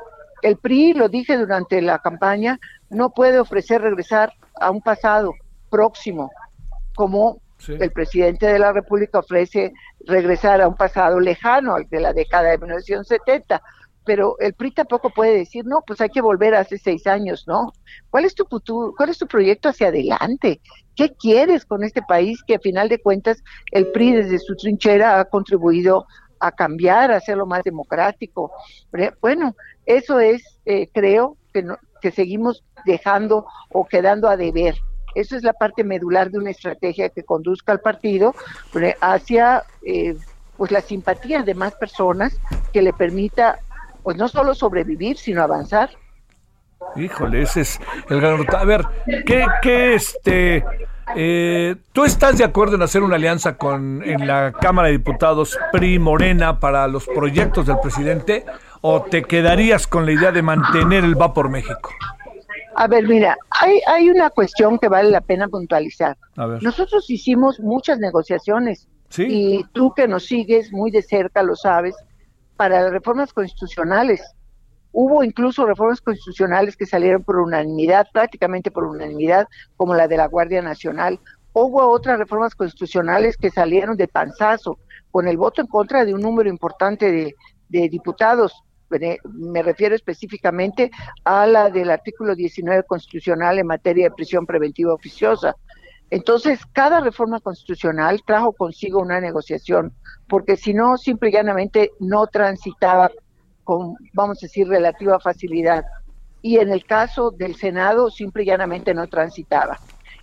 El PRI, lo dije durante la campaña, no puede ofrecer regresar a un pasado próximo, como el presidente de la República ofrece regresar a un pasado lejano, al de la década de 1970 pero el PRI tampoco puede decir, no, pues hay que volver hace seis años, ¿no? ¿Cuál es tu futuro, cuál es tu proyecto hacia adelante? ¿Qué quieres con este país que a final de cuentas el PRI desde su trinchera ha contribuido a cambiar, a hacerlo más democrático? Bueno, eso es, eh, creo, que, que seguimos dejando o quedando a deber. Eso es la parte medular de una estrategia que conduzca al partido hacia eh, pues la simpatía de más personas que le permita pues no solo sobrevivir, sino avanzar. Híjole, ese es el gran... A ver, ¿qué, qué este... Eh, ¿Tú estás de acuerdo en hacer una alianza con en la Cámara de Diputados PRI Morena para los proyectos del presidente o te quedarías con la idea de mantener el va por México? A ver, mira, hay, hay una cuestión que vale la pena puntualizar. Nosotros hicimos muchas negociaciones y tú que nos sigues muy de cerca lo sabes para las reformas constitucionales. Hubo incluso reformas constitucionales que salieron por unanimidad, prácticamente por unanimidad, como la de la Guardia Nacional. Hubo otras reformas constitucionales que salieron de panzazo, con el voto en contra de un número importante de, de diputados. Me refiero específicamente a la del artículo 19 constitucional en materia de prisión preventiva oficiosa. Entonces, cada reforma constitucional trajo consigo una negociación, porque si no, simple y llanamente no transitaba con, vamos a decir, relativa facilidad. Y en el caso del Senado, simple y llanamente no transitaba.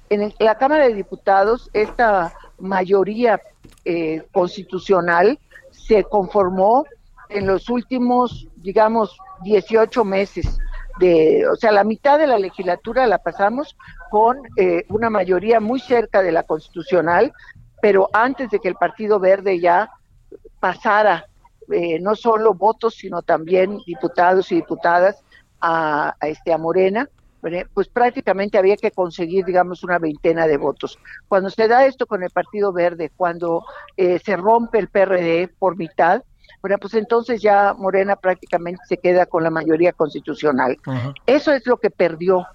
En la Cámara de Diputados, esta mayoría eh, constitucional se conformó en los últimos, digamos, 18 meses de, o sea, la mitad de la legislatura la pasamos con eh, una mayoría muy cerca de la constitucional, pero antes de que el Partido Verde ya pasara eh, no solo votos, sino también diputados y diputadas a, este a Morena, pues prácticamente había que conseguir, digamos, una veintena de votos. Cuando se da esto con el Partido Verde, cuando eh, se rompe el PRD por mitad, bueno, pues entonces ya Morena prácticamente se queda con la mayoría constitucional. Eso es lo que perdió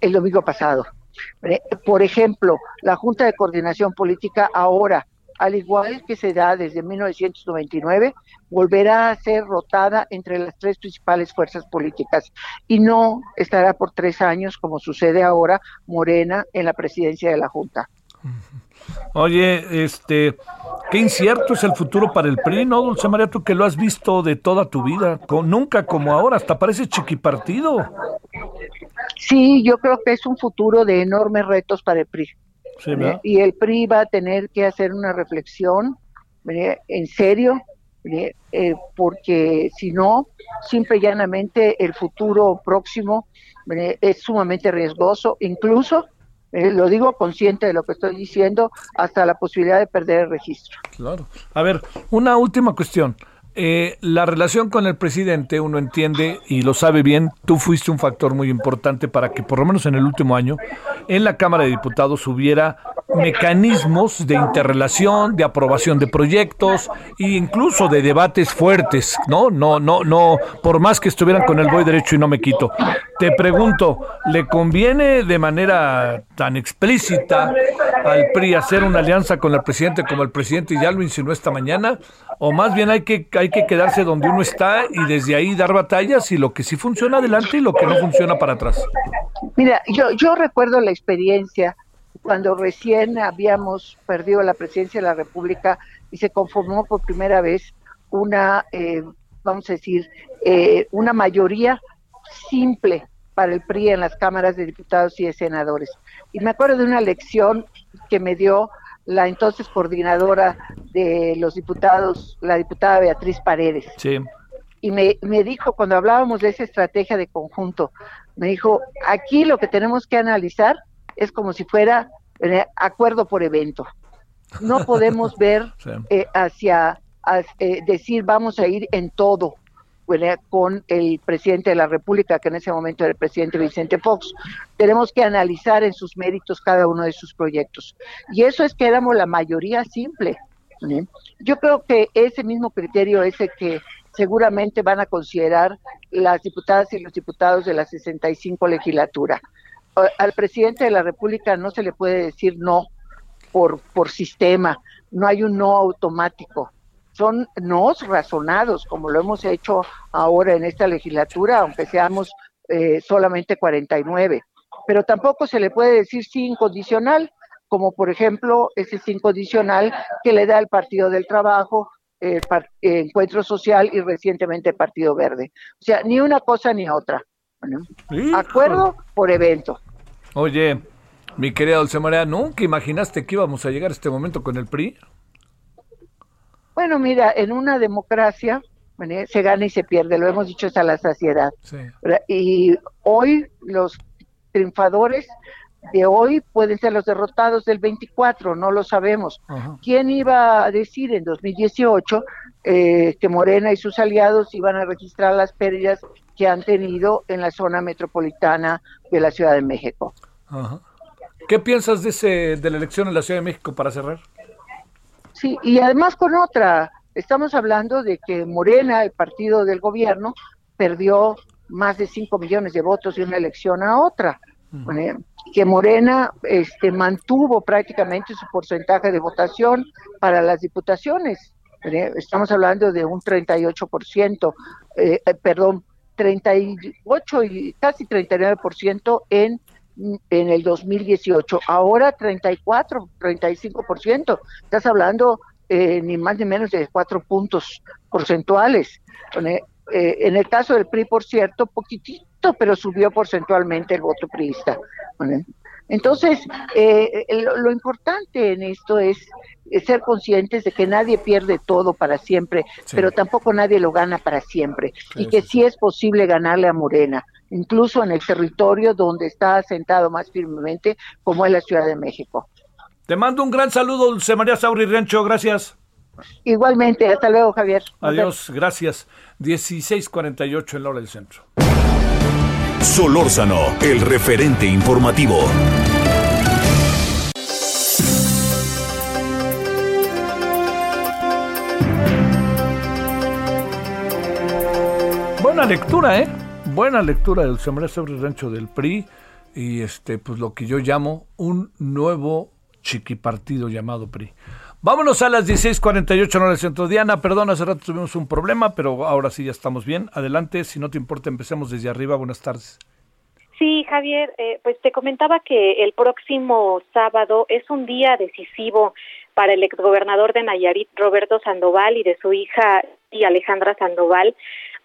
el domingo pasado. Por ejemplo, la Junta de Coordinación Política ahora, al igual que se da desde 1999, volverá a ser rotada entre las tres principales fuerzas políticas y no estará por tres años, como sucede ahora, Morena en la presidencia de la Junta. Oye, este, qué incierto es el futuro para el PRI, ¿no, Dulce María? Tú que lo has visto de toda tu vida, con, nunca como ahora, hasta parece chiquipartido. Sí, yo creo que es un futuro de enormes retos para el PRI. y el PRI va a tener que hacer una reflexión en serio, eh, porque si no, simple y llanamente el futuro próximo es sumamente riesgoso, incluso, eh, lo digo consciente de lo que estoy diciendo, hasta la posibilidad de perder el registro. Claro. A ver, una última cuestión. Eh, la relación con el presidente, uno entiende y lo sabe bien, tú fuiste un factor muy importante para que por lo menos en el último año en la Cámara de Diputados hubiera mecanismos de interrelación, de aprobación de proyectos e incluso de debates fuertes, ¿no? No, no, no, por más que estuvieran con el voy derecho y no me quito. Te pregunto, ¿le conviene de manera tan explícita al PRI hacer una alianza con el presidente como el presidente ya lo insinuó esta mañana? ¿O más bien hay que, que quedarse donde uno está y desde ahí dar batallas y lo que sí funciona adelante y lo que no funciona para atrás? Mira, yo, yo recuerdo la experiencia cuando recién habíamos perdido la presidencia de la República y se conformó por primera vez una, eh, vamos a decir, eh, una mayoría simple para el PRI en las cámaras de diputados y de senadores. Y me acuerdo de una lección que me dio la entonces coordinadora de los diputados, la diputada Beatriz Paredes. Sí. Y me, me dijo, cuando hablábamos de esa estrategia de conjunto, me dijo, aquí lo que tenemos que analizar es como si fuera eh, acuerdo por evento. No podemos <laughs> ver eh, hacia eh, decir vamos a ir en todo con el presidente de la República, que en ese momento era el presidente Vicente Fox. Tenemos que analizar en sus méritos cada uno de sus proyectos. Y eso es que éramos la mayoría simple. Yo creo que ese mismo criterio es el que seguramente van a considerar las diputadas y los diputados de la 65 legislatura al presidente de la República no se le puede decir no por, por sistema, no hay un no automático. Son nos razonados, como lo hemos hecho ahora en esta legislatura, aunque seamos eh, solamente 49. Pero tampoco se le puede decir sí incondicional, como por ejemplo ese sí incondicional que le da el Partido del Trabajo, el Encuentro Social y recientemente el Partido Verde. O sea, ni una cosa ni otra. acuerdo por evento. Oye, mi querida Dulce María, ¿nunca imaginaste que íbamos a llegar a este momento con el PRI? Bueno, mira, en una democracia se gana y se pierde, lo hemos dicho hasta la saciedad. Y hoy los triunfadores de hoy pueden ser los derrotados del 24, no lo sabemos. ¿Quién iba a decir en 2018 eh, que Morena y sus aliados iban a registrar las pérdidas que han tenido en la zona metropolitana de la Ciudad de México. ¿Qué piensas de, ese, de la elección en la Ciudad de México para cerrar? Sí, y además con otra, estamos hablando de que Morena, el partido del gobierno, perdió más de 5 millones de votos de una elección a otra. que Morena este, mantuvo prácticamente su porcentaje de votación para las diputaciones. Estamos hablando de un 38%, eh, eh, perdón, 38 y casi 39% en en el 2018, ahora 34, 35%. Estás hablando eh, ni más ni menos de cuatro puntos porcentuales. Eh, en el caso del PRI, por cierto, poquitito, pero subió porcentualmente el voto priista. Entonces, eh, lo, importante en esto es ser conscientes de que nadie pierde todo para siempre, pero tampoco nadie lo gana para siempre, y que sí es posible ganarle a Morena, incluso en el territorio donde está asentado más firmemente, como es la Ciudad de México. Te mando un gran saludo, Dulce María Sauri Rancho, gracias. Igualmente, hasta luego, Javier. Adiós, gracias. 16:48 en la hora del centro. Solórzano, el referente informativo. Buena lectura, ¿eh? Buena lectura del Sembré sobre Rancho del PRI y este, pues lo que yo llamo un nuevo chiquipartido llamado PRI. Vámonos a las 16:48 en el centro. Diana, perdón, hace rato tuvimos un problema, pero ahora sí ya estamos bien. Adelante, si no te importa, empecemos desde arriba. Buenas tardes. Sí, Javier, eh, pues te comentaba que el próximo sábado es un día decisivo para el exgobernador de Nayarit, Roberto Sandoval, y de su hija y Alejandra Sandoval,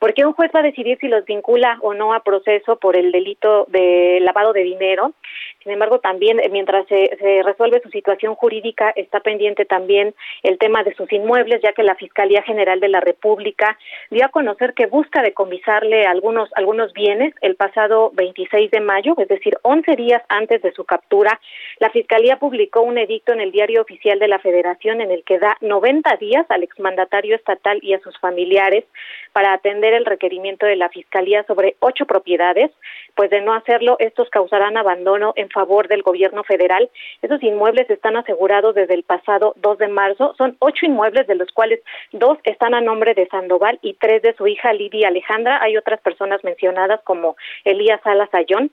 porque un juez va a decidir si los vincula o no a proceso por el delito de lavado de dinero. Sin embargo, también eh, mientras se, resuelve su situación jurídica, está pendiente también el tema de sus inmuebles, ya que la Fiscalía General de la República dio a conocer que busca decomisarle algunos, algunos bienes el pasado 26 de mayo, es decir, 11 días antes de su captura. La Fiscalía publicó un edicto en el Diario Oficial de la Federación en el que da 90 días al exmandatario estatal y a sus familiares para atender el requerimiento de la Fiscalía sobre ocho propiedades, pues de no hacerlo, estos causarán abandono en favor del gobierno federal. Esos inmuebles están asegurados desde el pasado 2 de marzo. Son ocho inmuebles, de los cuales dos están a nombre de Sandoval y tres de su hija Lidia Alejandra. Hay otras personas mencionadas como Elías Salas Ayón,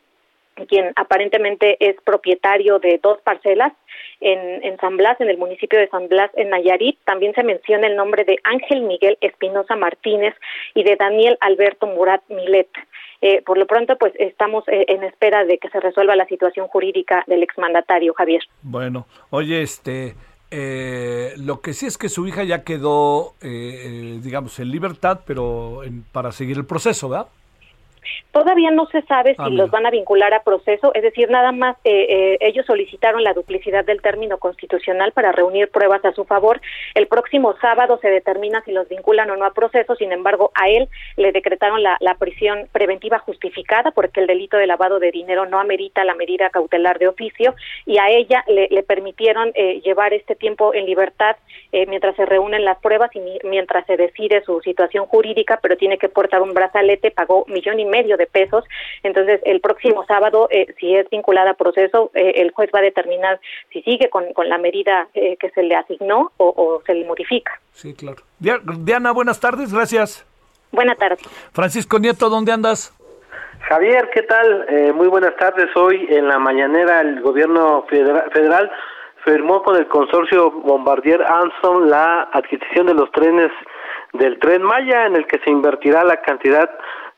quien aparentemente es propietario de dos parcelas en, en, San Blas, en el municipio de San Blas, en Nayarit. También se menciona el nombre de Ángel Miguel Espinosa Martínez y de Daniel Alberto Murat Milet. Eh, por lo pronto, pues estamos eh, en espera de que se resuelva la situación jurídica del exmandatario Javier. Bueno, oye, este, eh, lo que sí es que su hija ya quedó, digamos, en libertad, pero para seguir el proceso, ¿verdad? Todavía no se sabe si ah, los van a vincular a proceso, es decir, nada más eh, eh, ellos solicitaron la duplicidad del término constitucional para reunir pruebas a su favor. El próximo sábado se determina si los vinculan o no a proceso, sin embargo, a él le decretaron la, prisión preventiva justificada porque el delito de lavado de dinero no amerita la medida cautelar de oficio y a ella le, permitieron eh, llevar este tiempo en libertad mientras se reúnen las pruebas y mientras se decide su situación jurídica, pero tiene que portar un brazalete, pagó millón y medio de pesos. Entonces, el próximo sábado, eh, si es vinculada a proceso, eh, el juez va a determinar si sigue con, la medida eh, que se le asignó o, se le modifica. Sí, claro. Diana, buenas tardes, gracias. Buenas tardes. Francisco Nieto, ¿dónde andas? Javier, ¿qué tal? muy buenas tardes. Hoy en la mañanera el gobierno federal firmó con el consorcio Bombardier Anson la adquisición de los trenes del tren Maya en el que se invertirá la cantidad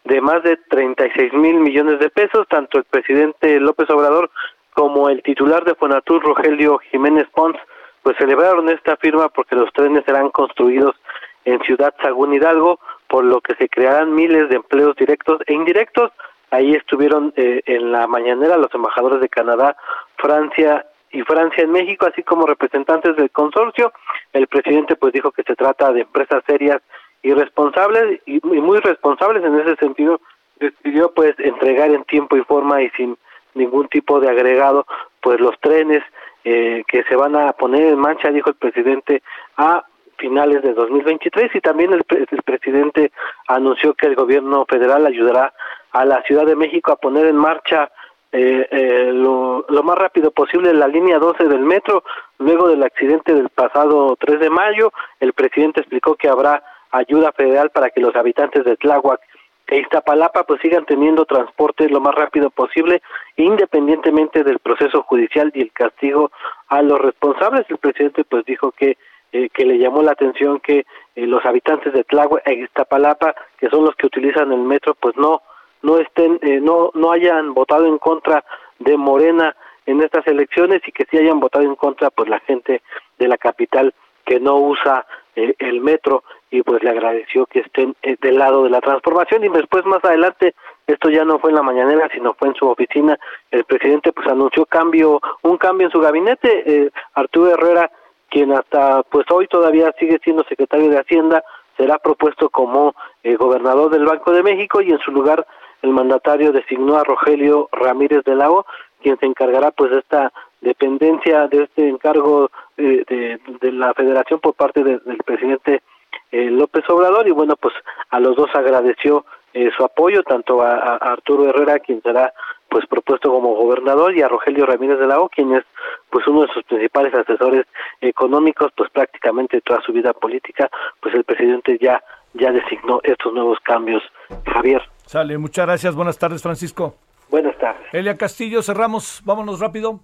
de más de 36 mil millones de pesos, tanto el presidente López Obrador como el titular de Fonatur, Rogelio Jiménez Pons, pues celebraron esta firma porque los trenes serán construidos en Ciudad Sagún Hidalgo, por lo que se crearán miles de empleos directos e indirectos. Ahí estuvieron eh, en la mañanera los embajadores de Canadá, Francia y Francia en México, así como representantes del consorcio. El presidente pues dijo que se trata de empresas serias y responsables y muy responsables en ese sentido decidió pues entregar en tiempo y forma y sin ningún tipo de agregado pues los trenes eh, que se van a poner en marcha dijo el presidente a finales de 2023 y también el, el presidente anunció que el gobierno federal ayudará a la Ciudad de México a poner en marcha eh, eh, lo, lo, más rápido posible la línea 12 del metro. Luego del accidente del pasado 3 de mayo, el presidente explicó que habrá ayuda federal para que los habitantes de Tláhuac e Iztapalapa pues sigan teniendo transporte lo más rápido posible independientemente del proceso judicial y el castigo a los responsables. El presidente pues dijo que eh, que le llamó la atención que eh, los habitantes de Tláhuac e Iztapalapa que son los que utilizan el metro pues no no estén eh, no no hayan votado en contra de Morena en estas elecciones y que sí hayan votado en contra pues la gente de la capital que no usa el metro y pues le agradeció que estén eh, del lado de la transformación. Y después más adelante esto ya no fue en la mañanera sino fue en su oficina el presidente pues anunció cambio un cambio en su gabinete. Eh, Arturo Herrera quien hasta pues hoy todavía sigue siendo secretario de Hacienda será propuesto como eh, gobernador del Banco de México y en su lugar el mandatario designó a Rogelio Ramírez de Lago quien se encargará pues de esta dependencia de este encargo de, de, la federación por parte del presidente eh, López Obrador. Y bueno pues a los dos agradeció eh, su apoyo tanto a, Arturo Herrera quien será pues propuesto como gobernador y a Rogelio Ramírez de la O quien es pues uno de sus principales asesores económicos. Pues prácticamente toda su vida política pues el presidente ya ya designó estos nuevos cambios. Javier. Sale muchas gracias. Buenas tardes Francisco. Buenas tardes. Elia Castillo cerramos. Vámonos rápido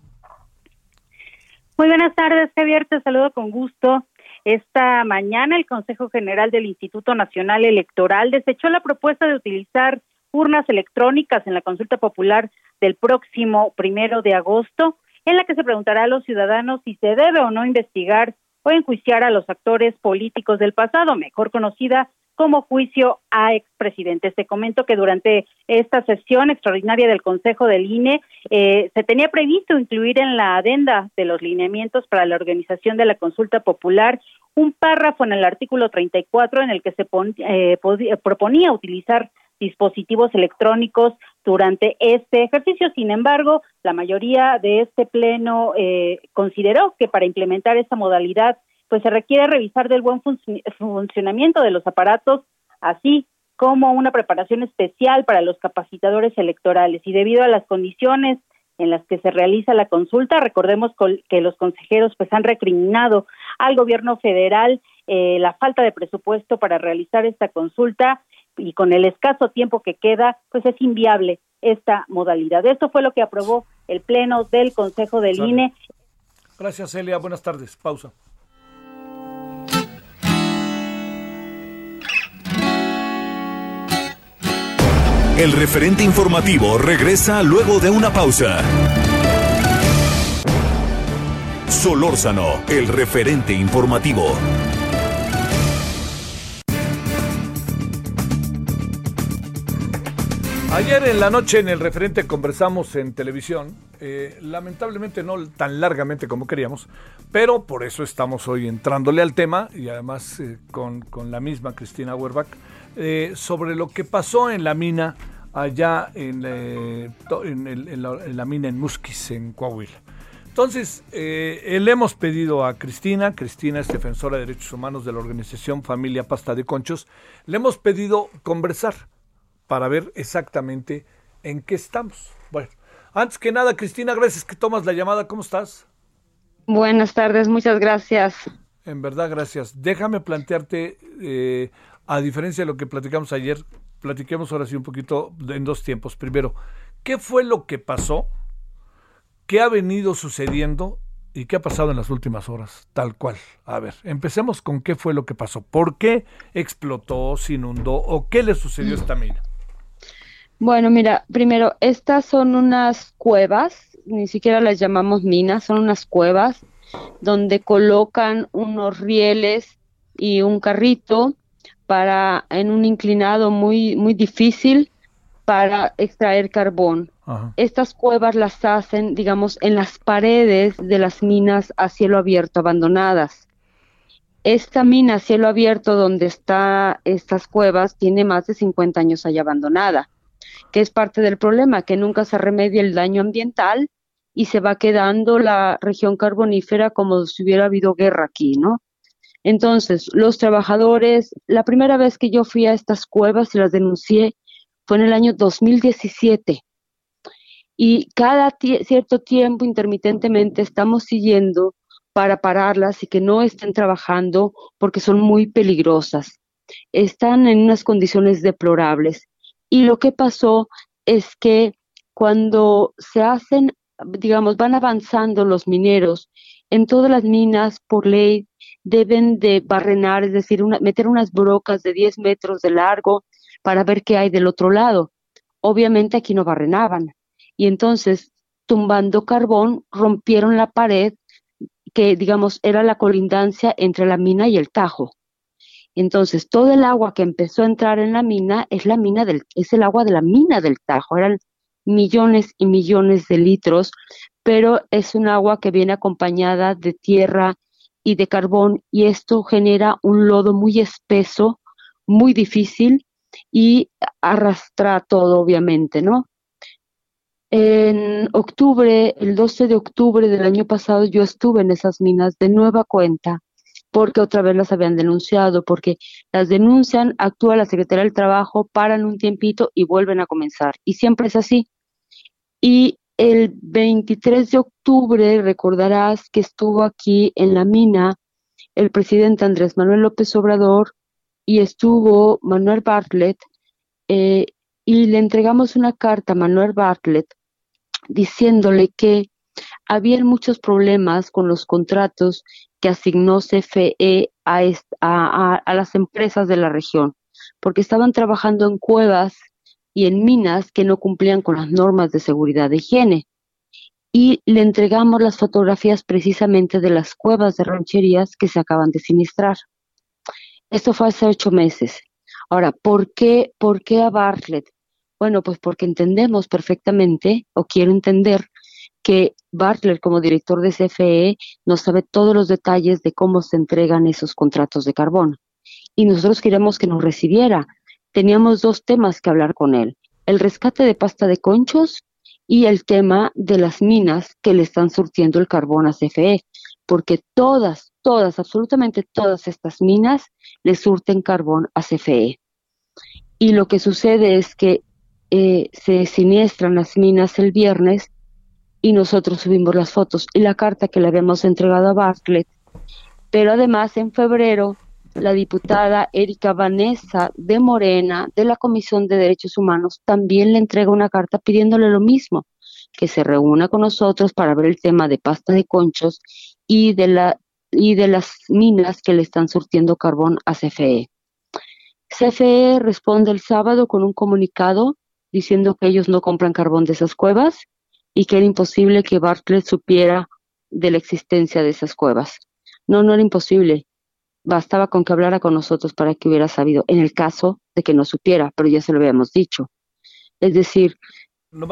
muy buenas tardes Javier. Te saludo con gusto. Esta mañana el Consejo General del Instituto Nacional Electoral desechó la propuesta de utilizar urnas electrónicas en la consulta popular del próximo primero de agosto, en la que se preguntará a los ciudadanos si se debe o no investigar o enjuiciar a los actores políticos del pasado, mejor conocida como juicio a expresidentes. Te comento que durante esta sesión extraordinaria del Consejo del INE eh, se tenía previsto incluir en la adenda de los lineamientos para la organización de la consulta popular un párrafo en el artículo 34 en el que se eh, proponía utilizar dispositivos electrónicos durante este ejercicio. Sin embargo, la mayoría de este pleno eh, consideró que para implementar esta modalidad pues se requiere revisar del buen funcionamiento de los aparatos, así como una preparación especial para los capacitadores electorales. Y debido a las condiciones en las que se realiza la consulta, recordemos que los consejeros pues han recriminado al gobierno federal eh, la falta de presupuesto para realizar esta consulta y con el escaso tiempo que queda, pues es inviable esta modalidad. Esto fue lo que aprobó el Pleno del Consejo del INE. Gracias, Celia. Buenas tardes. Pausa. El referente informativo regresa luego de una pausa. Solórzano, el referente informativo. Ayer en la noche en el referente conversamos en televisión, eh, lamentablemente no tan largamente como queríamos, pero por eso estamos hoy entrándole al tema y además eh, con, la misma Cristina Werbach eh, sobre lo que pasó en la mina allá en, eh, la, mina en Musquis, en Coahuila. Entonces, eh, le hemos pedido a Cristina, Cristina es defensora de derechos humanos de la organización Familia Pasta de Conchos, le hemos pedido conversar para ver exactamente en qué estamos. Bueno, antes que nada, Cristina, gracias que tomas la llamada. ¿Cómo estás? Buenas tardes, muchas gracias. En verdad, gracias. Déjame plantearte eh, a diferencia de lo que platicamos ayer, platiquemos ahora sí un poquito en dos tiempos. Primero, ¿qué fue lo que pasó? ¿Qué ha venido sucediendo? ¿Y qué ha pasado en las últimas horas? Tal cual. A ver, empecemos con qué fue lo que pasó. ¿Por qué explotó, se inundó o qué le sucedió a esta mina? Bueno, mira, primero, estas son unas cuevas, ni siquiera las llamamos minas, son unas cuevas donde colocan unos rieles y un carrito para en un inclinado muy muy difícil para extraer carbón. Estas cuevas las hacen, digamos, en las paredes de las minas a cielo abierto abandonadas. Esta mina a cielo abierto donde está estas cuevas tiene más de 50 años allá abandonada, que es parte del problema, que nunca se remedia el daño ambiental y se va quedando la región carbonífera como si hubiera habido guerra aquí, ¿no? Entonces, los trabajadores, la primera vez que yo fui a estas cuevas y las denuncié fue en el año 2017. Y cada cierto tiempo, intermitentemente, estamos siguiendo para pararlas y que no estén trabajando porque son muy peligrosas. Están en unas condiciones deplorables. Y lo que pasó es que cuando se hacen, digamos, van avanzando los mineros en todas las minas por ley deben de barrenar, es decir, meter unas brocas de 10 metros de largo para ver qué hay del otro lado. Obviamente aquí no barrenaban. Y entonces, tumbando carbón, rompieron la pared que, digamos, era la colindancia entre la mina y el Tajo. Entonces, todo el agua que empezó a entrar en la mina es la mina del, es el agua de la mina del Tajo. Eran millones y millones de litros, pero es un agua que viene acompañada de tierra y de carbón y esto genera un lodo muy espeso, muy difícil y arrastra todo, obviamente, ¿no? En octubre, el 12 de octubre del año pasado, yo estuve en esas minas de nueva cuenta, porque otra vez las habían denunciado, porque las denuncian, actúa la Secretaría del Trabajo, paran un tiempito y vuelven a comenzar. Y siempre es así. Y el 23 de octubre recordarás que estuvo aquí en la mina el presidente Andrés Manuel López Obrador y estuvo Manuel Bartlett eh, y le entregamos una carta a Manuel Bartlett diciéndole que había muchos problemas con los contratos que asignó CFE a las empresas de la región, porque estaban trabajando en cuevas y en minas que no cumplían con las normas de seguridad de higiene. Y le entregamos las fotografías precisamente de las cuevas de rancherías que se acaban de sinistrar. Esto fue hace ocho meses. Ahora, ¿por qué, ¿por qué a Bartlett? Bueno, pues porque entendemos perfectamente, o quiero entender, que Bartlett como director de CFE no sabe todos los detalles de cómo se entregan esos contratos de carbón. Y nosotros queríamos que nos recibiera. Teníamos dos temas que hablar con él. El rescate de pasta de conchos y el tema de las minas que le están surtiendo el carbón a CFE, porque todas, todas, absolutamente todas estas minas le surten carbón a CFE. Y lo que sucede es que eh, se siniestran las minas el viernes y nosotros subimos las fotos y la carta que le habíamos entregado a Bartlett. Pero además en febrero la diputada Erika Vanessa de Morena de la Comisión de Derechos Humanos también le entrega una carta pidiéndole lo mismo, que se reúna con nosotros para ver el tema de pasta de conchos y de la y de las minas que le están surtiendo carbón a CFE. CFE responde el sábado con un comunicado diciendo que ellos no compran carbón de esas cuevas y que era imposible que Bartlett supiera de la existencia de esas cuevas. No, no era imposible. Bastaba con que hablara con nosotros para que hubiera sabido, en el caso de que no supiera, pero ya se lo habíamos dicho. Es decir,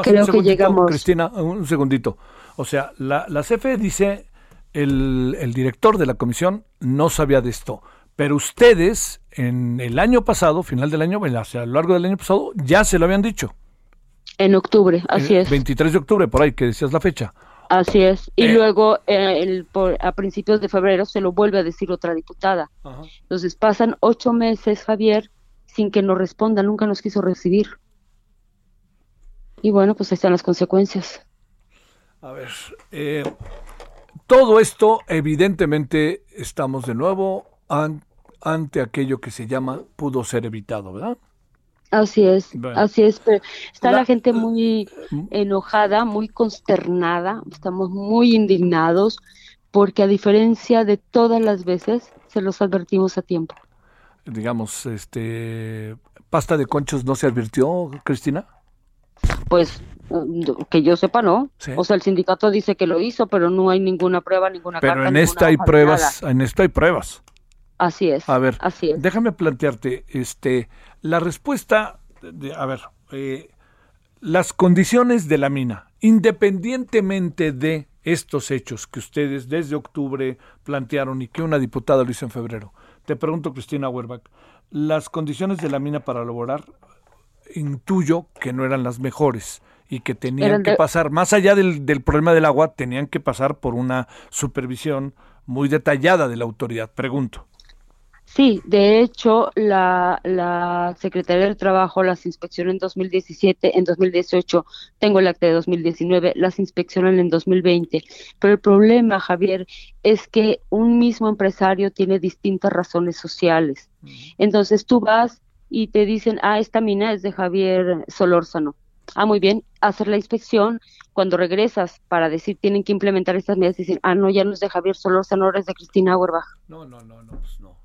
creo que llegamos... Cristina, un segundito. O sea, la, la CFE dice, el, el director de la comisión no sabía de esto. Pero ustedes, en el año pasado, final del año, hacia a lo largo del año pasado, ya se lo habían dicho. En octubre, así es. 23 de octubre, por ahí, que decías la fecha. Así es. Y eh. luego, eh, el, a principios de febrero, se lo vuelve a decir otra diputada. Entonces pasan ocho meses, Javier, sin que nos responda, nunca nos quiso recibir. Y bueno, pues ahí están las consecuencias. A ver, eh, todo esto, evidentemente, estamos de nuevo ante aquello que se llama pudo ser evitado, ¿verdad? Así es, así es, pero está la, gente muy enojada, muy consternada, estamos muy indignados porque a diferencia de todas las veces se los advertimos a tiempo. Digamos, este pasta de conchos no se advirtió, Cristina? Pues que yo sepa no. O sea, el sindicato dice que lo hizo, pero no hay ninguna prueba, ninguna Pero en esta hay pruebas, en esto hay pruebas. Así es. A ver, así es. déjame plantearte, este, la respuesta, de, a ver, eh, las condiciones de la mina, independientemente de estos hechos que ustedes desde octubre plantearon y que una diputada lo hizo en febrero. Te pregunto, Cristina Werbach, las condiciones de la mina para elaborar, intuyo que no eran las mejores y que tenían que pasar, más allá del, del problema del agua, tenían que pasar por una supervisión muy detallada de la autoridad. Pregunto. Sí, de hecho, la, la Secretaría del Trabajo las inspeccionó en 2017, en 2018, tengo el acta de 2019, las inspeccionan en 2020. Pero el problema, Javier, es que un mismo empresario tiene distintas razones sociales. Entonces tú vas y te dicen, ah, esta mina es de Javier Solórzano. Ah, muy bien, hacer la inspección. Cuando regresas para decir tienen que implementar estas medidas, dicen, ah, no, ya no es de Javier Solórzano, ahora es de Cristina Auerbach. No, no, no, no, pues no.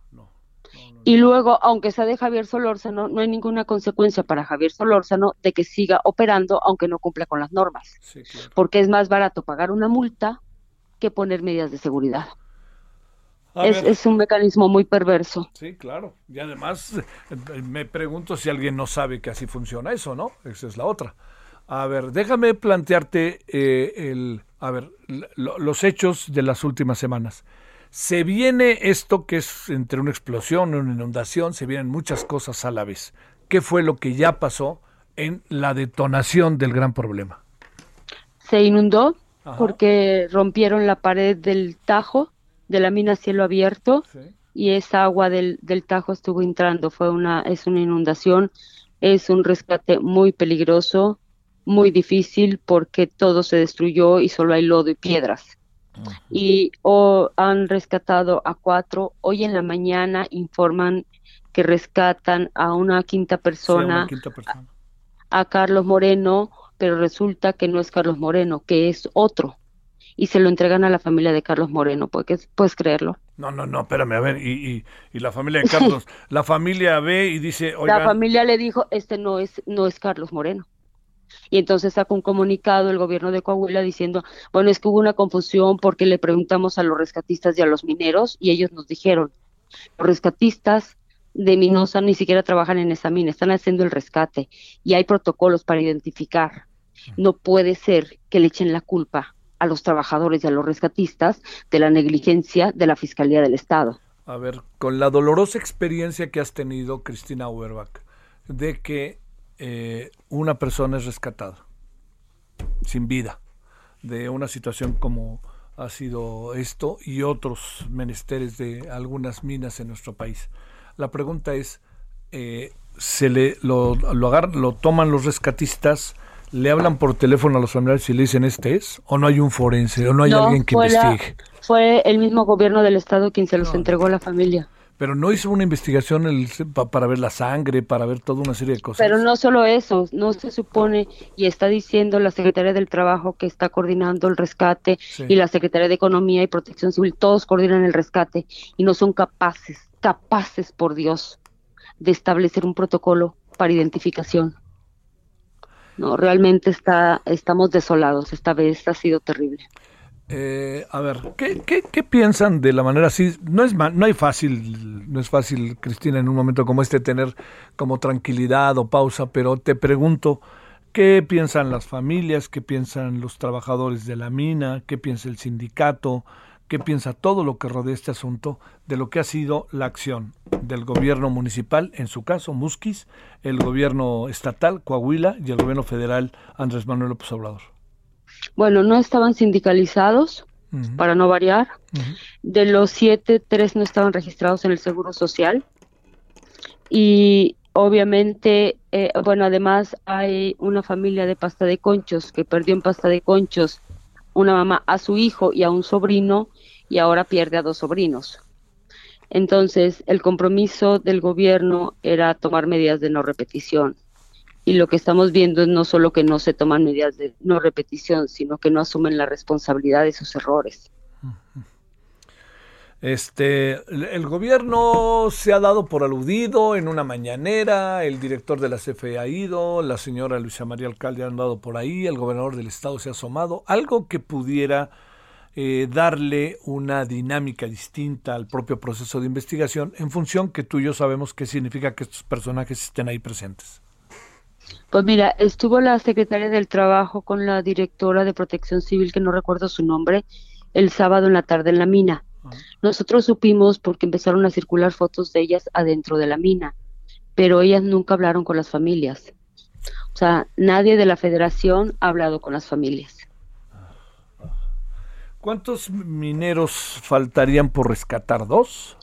Y luego, aunque sea de Javier Solórzano, no hay ninguna consecuencia para Javier Solórzano de que siga operando aunque no cumpla con las normas. Porque es más barato pagar una multa que poner medidas de seguridad. Es, es, un mecanismo muy perverso. Sí, claro. Y además <laughs> me pregunto si alguien no sabe que así funciona eso, ¿no? Esa es la otra. A ver, déjame plantearte eh, el, a ver, los hechos de las últimas semanas. Se viene esto que es entre una explosión y una inundación, se vienen muchas cosas a la vez. ¿Qué fue lo que ya pasó en la detonación del gran problema? Se inundó porque rompieron la pared del Tajo, de la mina cielo abierto, y esa agua del, del Tajo estuvo entrando. Fue una, es una inundación, es un rescate muy peligroso, muy difícil porque todo se destruyó y solo hay lodo y piedras y o han rescatado a cuatro. Hoy en la mañana informan que rescatan a una quinta persona, A, Carlos Moreno, pero resulta que no es Carlos Moreno, que es otro. Y se lo entregan a la familia de Carlos Moreno, ¿puedes, puedes creerlo? No, no, no, espérame, a ver, y, y, la familia de Carlos, <laughs> la familia ve y dice, La familia le dijo, este no es, no es Carlos Moreno. Y entonces sacó un comunicado el gobierno de Coahuila diciendo, bueno, es que hubo una confusión porque le preguntamos a los rescatistas y a los mineros y ellos nos dijeron, los rescatistas de Minosa ni siquiera trabajan en esa mina, están haciendo el rescate y hay protocolos para identificar. No puede ser que le echen la culpa a los trabajadores y a los rescatistas de la negligencia de la Fiscalía del Estado. A ver, con la dolorosa experiencia que has tenido, Cristina Auerbach, de que eh, una persona es rescatada sin vida de una situación como ha sido esto y otros menesteres de algunas minas en nuestro país. La pregunta es, eh, ¿se le lo, lo, agarran, lo toman los rescatistas? ¿Le hablan por teléfono a los familiares y le dicen este es? ¿O no hay un forense? ¿O no hay alguien que investigue? fue el mismo gobierno del estado quien se los entregó a la familia. Pero no hizo una investigación el, para ver la sangre, para ver toda una serie de cosas. Pero no solo eso, no se supone, y está diciendo la Secretaría del Trabajo que está coordinando el rescate, y la Secretaría de Economía y Protección Civil, todos coordinan el rescate, y no son capaces, capaces, por Dios, de establecer un protocolo para identificación. No, realmente está, estamos desolados, esta vez ha sido terrible. Eh, a ver, ¿qué, ¿qué, piensan de la manera así? No es no hay fácil, no es fácil, Cristina, en un momento como este tener como tranquilidad o pausa, pero te pregunto, ¿qué piensan las familias? ¿Qué piensan los trabajadores de la mina? ¿Qué piensa el sindicato? ¿Qué piensa todo lo que rodea este asunto de lo que ha sido la acción del gobierno municipal, en su caso Musquis, el gobierno estatal, Coahuila y el gobierno federal, Andrés Manuel López Obrador? Bueno, no estaban sindicalizados, para no variar. De los siete, tres no estaban registrados en el Seguro Social. Y obviamente, eh, bueno, además hay una familia de pasta de conchos que perdió en pasta de conchos una mamá a su hijo y a un sobrino y ahora pierde a dos sobrinos. Entonces, el compromiso del gobierno era tomar medidas de no repetición y lo que estamos viendo es no solo que no se toman medidas de no repetición, sino que no asumen la responsabilidad de sus errores. Este, el gobierno se ha dado por aludido en una mañanera, el director de la CFE ha ido, la señora Luisa María Alcalde ha andado por ahí, el gobernador del estado se ha asomado, algo que pudiera eh, darle una dinámica distinta al propio proceso de investigación en función que tú y yo sabemos qué significa que estos personajes estén ahí presentes. Pues mira, estuvo la secretaria del Trabajo con la directora de Protección Civil, que no recuerdo su nombre, el sábado en la tarde en la mina. Nosotros supimos porque empezaron a circular fotos de ellas adentro de la mina, pero ellas nunca hablaron con las familias. O sea, nadie de la federación ha hablado con las familias. ¿Cuántos mineros faltarían por rescatar? ¿Dos?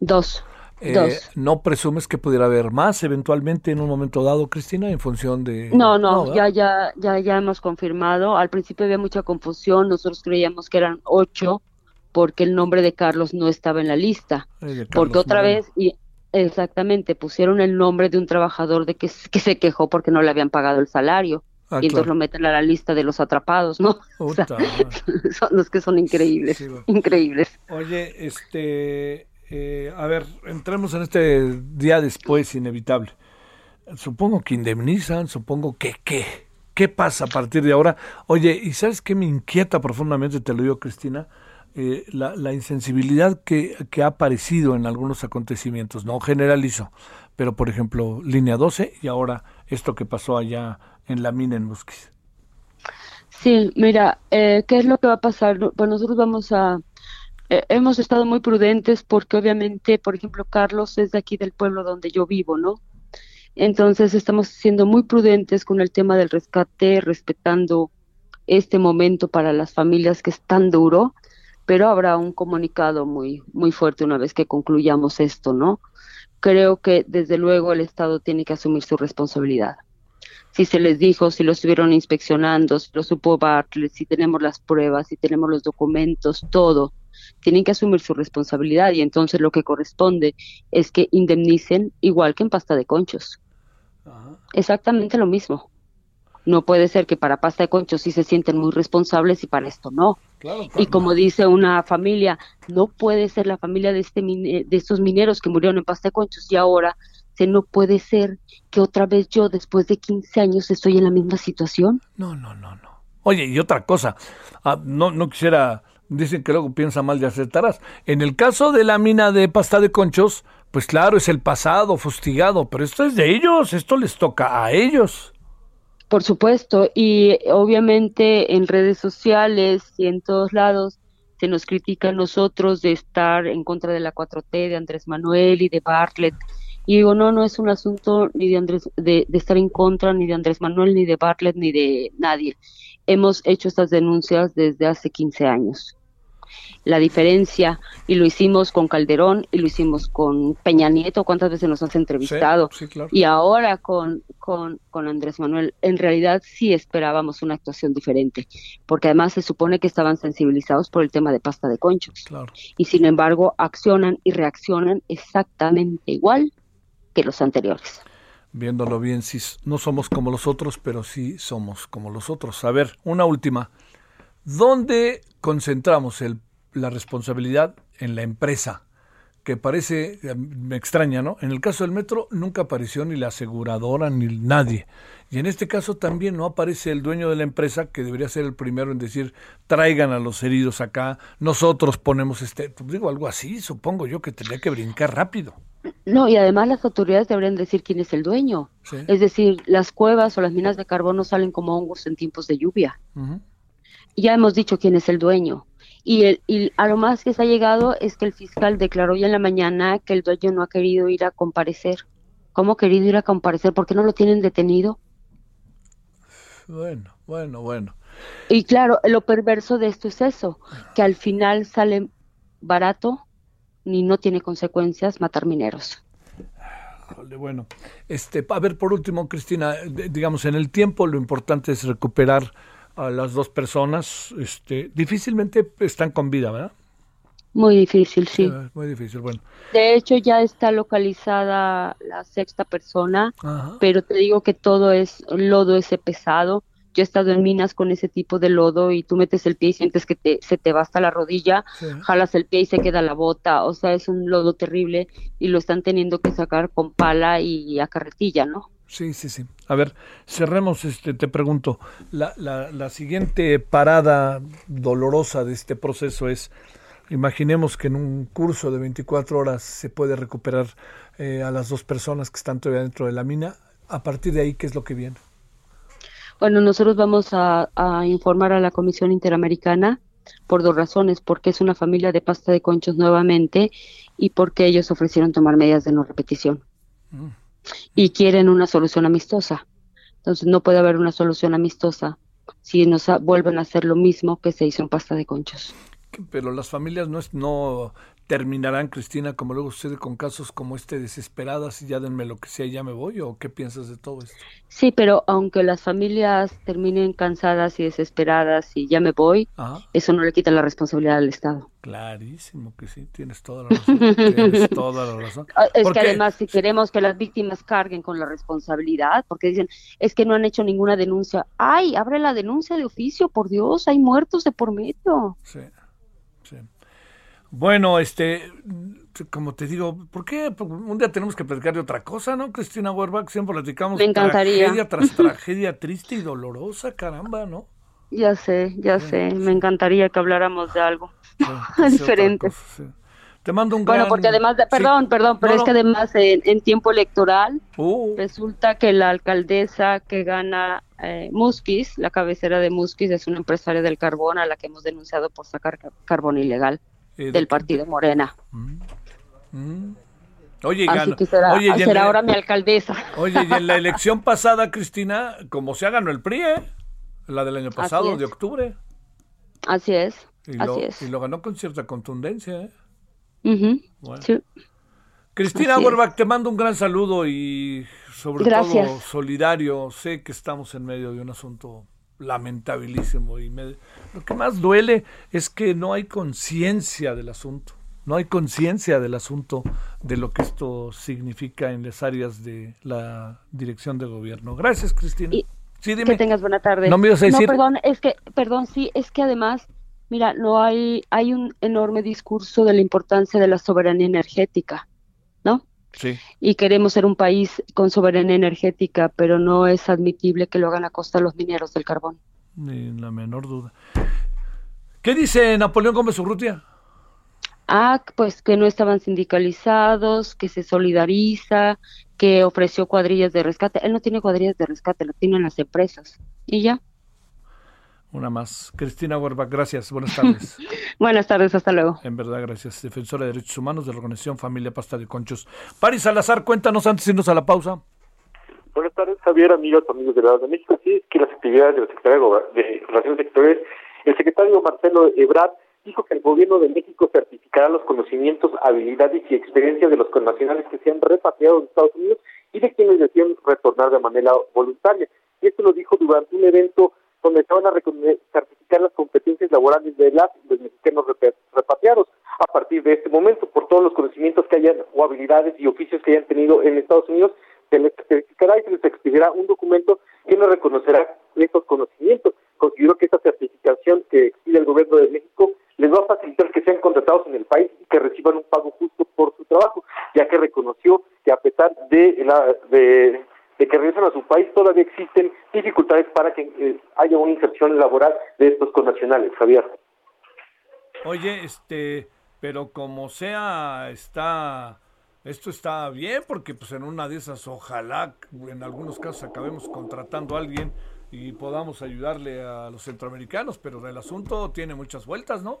Dos. Eh, ¿No presumes que pudiera haber más eventualmente en un momento dado, Cristina, en función de...? No, no, ya, ya, ya, ya hemos confirmado. Al principio había mucha confusión, nosotros creíamos que eran ocho porque el nombre de Carlos no estaba en la lista. porque otra vez, y exactamente, pusieron el nombre de un trabajador de que, que se quejó porque no le habían pagado el salario. Ah, y entonces lo meten a la lista de los atrapados, ¿no? <laughs> <laughs> son los que son increíbles, increíbles. Oye, este, eh, a ver, entremos en este día después inevitable. Supongo que indemnizan, supongo que qué. ¿Qué pasa a partir de ahora? Oye, ¿y sabes qué me inquieta profundamente, te lo digo Cristina? Eh, la, insensibilidad que, ha aparecido en algunos acontecimientos. No generalizo, pero por ejemplo, línea 12 y ahora esto que pasó allá en la mina en Musquis. Sí, mira, eh, ¿qué es lo que va a pasar? Pues nosotros vamos a, eh, hemos estado muy prudentes porque obviamente, por ejemplo, Carlos es de aquí del pueblo donde yo vivo, ¿no? Entonces estamos siendo muy prudentes con el tema del rescate, respetando este momento para las familias que es tan duro, pero habrá un comunicado muy muy fuerte una vez que concluyamos esto, ¿no? Creo que desde luego el Estado tiene que asumir su responsabilidad. Si se les dijo, si lo estuvieron inspeccionando, si lo supo Bartlett, si tenemos las pruebas, si tenemos los documentos, todo tienen que asumir su responsabilidad y entonces lo que corresponde es que indemnicen igual que en pasta de conchos. Exactamente lo mismo. No puede ser que para pasta de conchos sí se sienten muy responsables y para esto no. y como dice una familia, no puede ser la familia de, este de estos mineros que murieron en pasta de conchos y ahora no puede ser que otra vez yo después de 15 años estoy en la misma situación. No, no, no, no. Oye, y otra cosa, ah, no, no quisiera Dicen que luego piensa mal y aceptarás. En el caso de la mina de pasta de conchos, pues claro, es el pasado fustigado, pero esto es de ellos, esto les toca a ellos. Por supuesto, y obviamente en redes sociales y en todos lados se nos critica a nosotros de estar en contra de la 4T, de Andrés Manuel y de Bartlett. Y digo, no, no es un asunto ni de Andrés, de, de estar en contra ni de Andrés Manuel, ni de Bartlett, ni de nadie. Hemos hecho estas denuncias desde hace 15 años. La diferencia y lo hicimos con Calderón y lo hicimos con Peña Nieto, cuántas veces nos has entrevistado y ahora con, con, con, Andrés Manuel, en realidad sí esperábamos una actuación diferente, porque además se supone que estaban sensibilizados por el tema de pasta de conchos. Y sin embargo accionan y reaccionan exactamente igual que los anteriores. Viéndolo bien, sí, no somos como los otros, pero sí somos como los otros. A ver, una última. ¿Dónde concentramos la responsabilidad en la empresa, que parece, eh, me extraña, ¿no? En el caso del metro nunca apareció ni la aseguradora ni nadie. Y en este caso también no aparece el dueño de la empresa, que debería ser el primero en decir, traigan a los heridos acá, nosotros ponemos este, pues digo algo así, supongo yo que tendría que brincar rápido. No, y además las autoridades deberían decir quién es el dueño. Es decir, las cuevas o las minas de carbono salen como hongos en tiempos de lluvia. Ya hemos dicho quién es el dueño. Y, el, y a lo más que se ha llegado es que el fiscal declaró ya en la mañana que el dueño no ha querido ir a comparecer. ¿Cómo ha querido ir a comparecer? ¿Por qué no lo tienen detenido? Bueno, bueno, bueno. Y claro, lo perverso de esto es eso, que al final sale barato ni no tiene consecuencias matar mineros. Bueno, este, a ver, por último, Cristina, digamos, en el tiempo lo importante es recuperar a las dos personas, este, difícilmente están con vida, ¿verdad? Muy difícil, sí. muy difícil, bueno. De hecho, ya está localizada la sexta persona, pero te digo que todo es lodo ese pesado. Yo he estado en minas con ese tipo de lodo y tú metes el pie y sientes que te, se te va hasta la rodilla, jalas el pie y se queda la bota. O sea, es un lodo terrible y lo están teniendo que sacar con pala y a carretilla, ¿no? Sí, sí, sí. A ver, cerremos, este, te pregunto, la, la, la siguiente parada dolorosa de este proceso es, imaginemos que en un curso de 24 horas se puede recuperar eh, a las dos personas que están todavía dentro de la mina. A partir de ahí, ¿qué es lo que viene? Bueno, nosotros vamos a, informar a la Comisión Interamericana por dos razones, porque es una familia de pasta de conchos nuevamente y porque ellos ofrecieron tomar medidas de no repetición. Mm y quieren una solución amistosa. Entonces no puede haber una solución amistosa si nos vuelven a hacer lo mismo que se hizo en pasta de conchos. Pero las familias no, es, no terminarán, Cristina, como luego sucede con casos como este, desesperadas y ya denme lo que sea y ya me voy? ¿O qué piensas de todo esto? Sí, pero aunque las familias terminen cansadas y desesperadas y ya me voy, eso no le quita la responsabilidad al Estado. Clarísimo que sí, tienes toda la razón. tienes <laughs> toda la razón. Ah, es que además, si queremos que las víctimas carguen con la responsabilidad, porque dicen, es que no han hecho ninguna denuncia. ¡Ay, abre la denuncia de oficio, por Dios! Hay muertos de por medio. Sí, sí. Bueno, este, como te digo, ¿por qué? Un día tenemos que platicar de otra cosa, ¿no, Cristina Werbach? Siempre platicamos Me encantaría. tragedia tras tragedia triste y dolorosa, caramba, ¿no? Ya sé, ya sé. Me encantaría que habláramos de algo <laughs> diferente. Te mando un gran... Bueno, porque además, de, perdón, perdón, pero es que además en, tiempo electoral uh. resulta que la alcaldesa que gana eh, Musquis, la cabecera de Musquis, es una empresaria del carbón a la que hemos denunciado por sacar carbón ilegal del partido Morena. Mm, mm. Oye, será, ahora mi alcaldesa. Oye, y en la <laughs> elección pasada, Cristina, como se ganó el PRI, ¿eh? la del año pasado, de octubre. Así es. Y así lo, es. y lo ganó con cierta contundencia. ¿eh? Cristina Borbach, te mando un gran saludo y sobre todo solidario. Sé que estamos en medio de un asunto lamentabilísimo y lo que más duele es que no hay conciencia del asunto, no hay conciencia del asunto de lo que esto significa en las áreas de la dirección de gobierno. Gracias, Cristina. sí, dime. Que tengas buena tarde. No me ibas a decir. No, perdón, es que, perdón, sí, es que además, mira, no hay, hay un enorme discurso de la importancia de la soberanía energética, Y queremos ser un país con soberanía energética, pero no es admitible que lo hagan a costa de los mineros del carbón. Ni la menor duda. ¿Qué dice Napoleón Gómez Urrutia? ah, pues que no estaban sindicalizados, que se solidariza, que ofreció cuadrillas de rescate. Él no tiene cuadrillas de rescate, lo tienen las empresas. Y ya. Una más. Cristina Huerva, gracias. Buenas tardes. <laughs> Buenas tardes, hasta luego. En verdad, gracias. Defensora de Derechos Humanos de la Organización Familia Pasta de Conchos. Paris Salazar, cuéntanos antes de irnos a la pausa. Buenas tardes, Javier, amigos, amigos de la de México. Sí, que las actividades de la Secretaría de Relaciones Exteriores, el secretario Marcelo Ebrard dijo que el gobierno de México certificará los conocimientos, habilidades y experiencias de los connacionales que se han repatriado de Estados Unidos y de quienes decían retornar de manera voluntaria. Y esto lo dijo durante un evento donde se van a certificar las competencias laborales de las los mexicanos repatriados a partir de este momento por todos los conocimientos que hayan o habilidades y oficios que hayan tenido en Estados Unidos se les certificará y se les expedirá un documento que nos reconocerá estos conocimientos. Considero que esta certificación que expide el gobierno de México les va a facilitar que sean contratados en el país y que reciban un pago justo por su trabajo, ya que reconoció que a pesar de, la, de, que regresan a su país todavía existen dificultades para que eh, haya una inserción laboral de estos connacionales, Javier. Oye, este, pero como sea, está esto está bien porque pues en una de esas ojalá en algunos casos acabemos contratando a alguien y podamos ayudarle a los centroamericanos, pero el asunto tiene muchas vueltas, ¿no?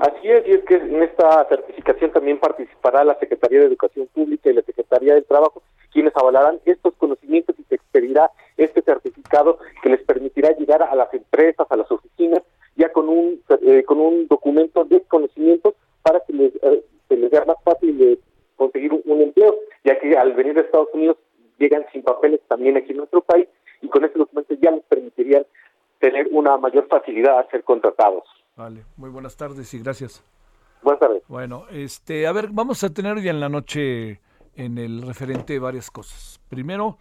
Así es, y es que en esta certificación también participará la Secretaría de Educación Pública y la Secretaría del Trabajo, quienes avalarán estos conocimientos y se expedirá este certificado que les permitirá llegar a las empresas, a las oficinas, ya con un eh, con un documento de conocimientos para que les, eh, se les sea más fácil conseguir un empleo, ya que al venir de Estados Unidos llegan sin papeles también aquí en nuestro país y con este documento ya les permitirían tener una mayor facilidad a ser contratados. Vale, muy buenas tardes y gracias. Buenas tardes. Bueno, este, a ver, vamos a tener hoy en la noche en el referente varias cosas. Primero,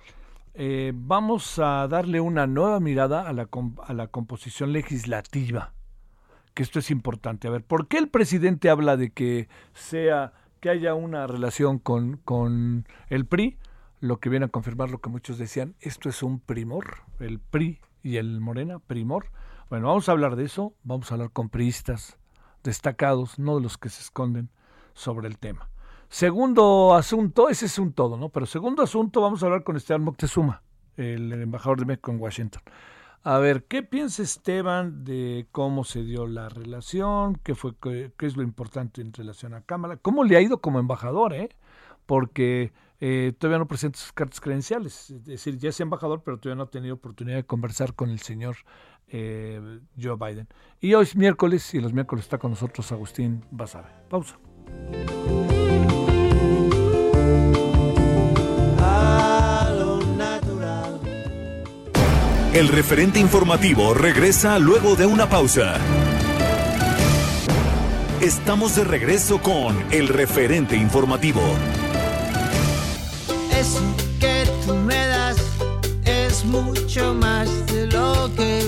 eh, vamos a darle una nueva mirada a la, composición legislativa, que esto es importante. A ver, ¿por qué el presidente habla de que sea que haya una relación con, con el PRI? lo que viene a confirmar lo que muchos decían, esto es un primor, el PRI y el Morena, primor. Bueno, vamos a hablar de eso, vamos a hablar con priistas destacados, no de los que se esconden sobre el tema. Segundo asunto, ese es un todo, ¿no? Pero segundo asunto, vamos a hablar con Esteban Moctezuma, el, embajador de México en Washington. A ver, ¿qué piensa Esteban de cómo se dio la relación? ¿Qué, fue, qué, es lo importante en relación a Cámara? ¿Cómo le ha ido como embajador, eh? Porque eh, todavía no presenta sus cartas credenciales. Es decir, ya es embajador, pero todavía no ha tenido oportunidad de conversar con el señor eh, Joe Biden. Y hoy es miércoles y los miércoles está con nosotros Agustín Basabe. Pausa. El referente informativo regresa luego de una pausa. Estamos de regreso con el referente informativo. Eso que tú me das es mucho más de lo que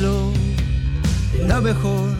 Eres lo, lo mejor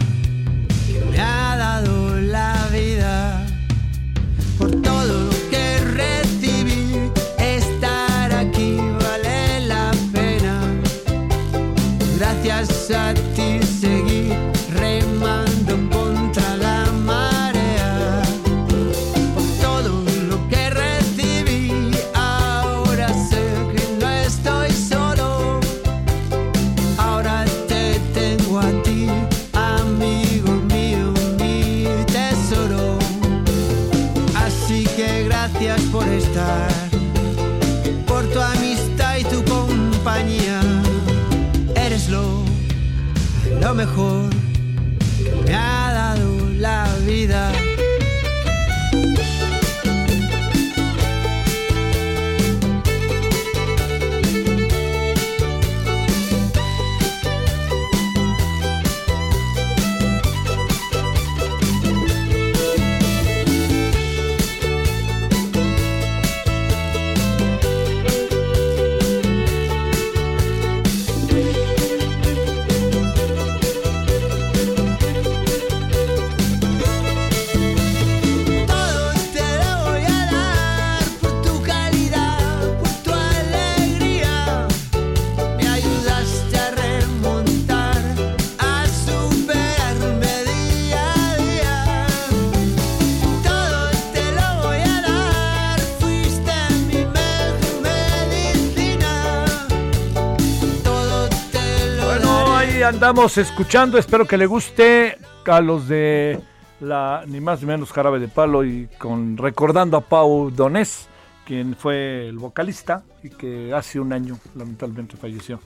andamos escuchando. Espero que le guste a los de la ni más ni menos Jarabe de Palo y con recordando a Pau Donés, quien fue el vocalista y que hace un año lamentablemente falleció.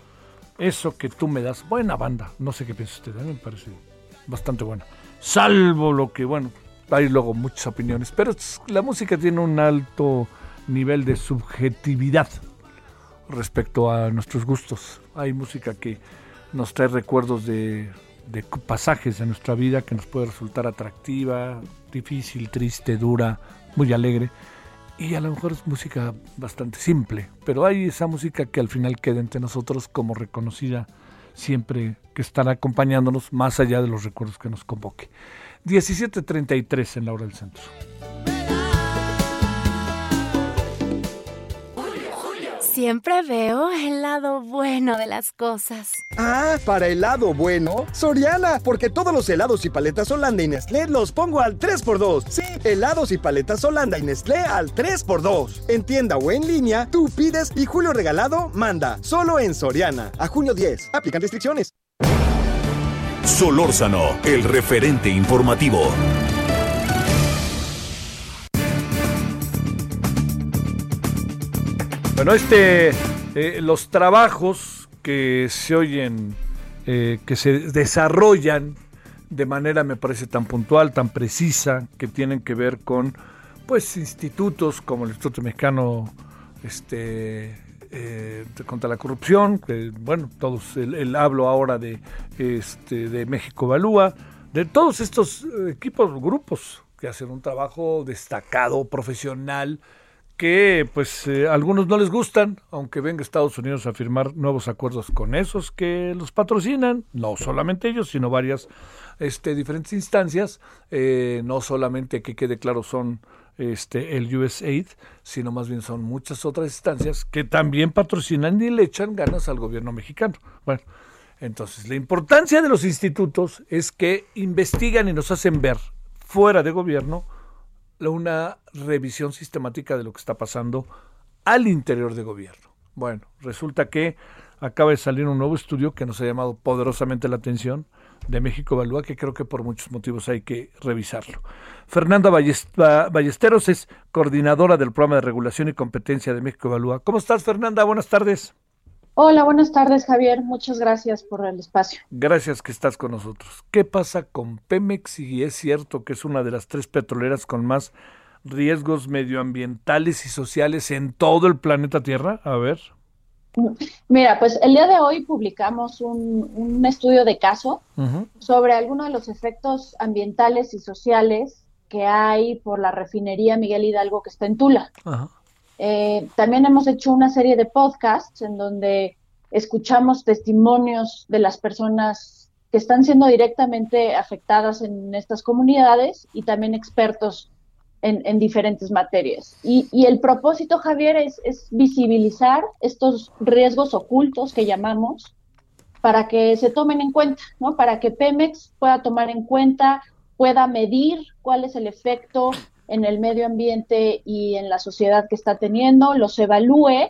Eso que tú me das, buena banda. No sé qué piensa usted, a mí me parece bastante buena. Salvo lo que, bueno, hay luego muchas opiniones, pero la música tiene un alto nivel de subjetividad respecto a nuestros gustos. Hay música que nos trae recuerdos de, pasajes de nuestra vida que nos puede resultar atractiva, difícil, triste, dura, muy alegre. Y a lo mejor es música bastante simple, pero hay esa música que al final queda entre nosotros como reconocida siempre que estará acompañándonos más allá de los recuerdos que nos convoque. 17.33 en la hora del centro. Siempre veo el lado bueno de las cosas. Ah, para helado bueno, Soriana, porque todos los helados y paletas Holanda y Nestlé los pongo al 3x2. Sí, helados y paletas Holanda y Nestlé al 3x2. En tienda o en línea, tú pides y Julio Regalado manda. Solo en Soriana. A junio 10. Aplican restricciones. Solórzano, el referente informativo. Bueno, este, eh, los trabajos que se oyen, eh, que se desarrollan de manera, me parece, tan puntual, tan precisa, que tienen que ver con, pues, institutos como el Instituto Mexicano, este, eh, contra la corrupción, que, bueno, todos, el, hablo ahora de, este, de México Evalúa, de todos estos equipos, grupos que hacen un trabajo destacado, profesional, que pues eh, algunos no les gustan, aunque venga Estados Unidos a firmar nuevos acuerdos con esos que los patrocinan, no solamente ellos, sino varias este, diferentes instancias, eh, no solamente que quede claro son este, el USAID, sino más bien son muchas otras instancias que también patrocinan y le echan ganas al gobierno mexicano. Bueno, entonces la importancia de los institutos es que investigan y nos hacen ver fuera de gobierno una revisión sistemática de lo que está pasando al interior de gobierno. Bueno, resulta que acaba de salir un nuevo estudio que nos ha llamado poderosamente la atención de México Evalúa, que creo que por muchos motivos hay que revisarlo. Fernanda Ballest- Ba- Ballesteros es coordinadora del programa de regulación y competencia de México Evalúa. ¿Cómo estás, Fernanda? Buenas tardes. Hola, buenas tardes, Javier. Muchas gracias por el espacio. Gracias que estás con nosotros. ¿Qué pasa con Pemex? Y es cierto que es una de las tres petroleras con más riesgos medioambientales y sociales en todo el planeta Tierra. A ver. Mira, pues el día de hoy publicamos un, un estudio de caso sobre algunos de los efectos ambientales y sociales que hay por la refinería Miguel Hidalgo que está en Tula. Ajá. Eh, también hemos hecho una serie de podcasts en donde escuchamos testimonios de las personas que están siendo directamente afectadas en estas comunidades y también expertos en, en diferentes materias. Y, y el propósito, Javier, es, es visibilizar estos riesgos ocultos que llamamos para que se tomen en cuenta, ¿no? Para que Pemex pueda tomar en cuenta, pueda medir cuál es el efecto en el medio ambiente y en la sociedad que está teniendo, los evalúe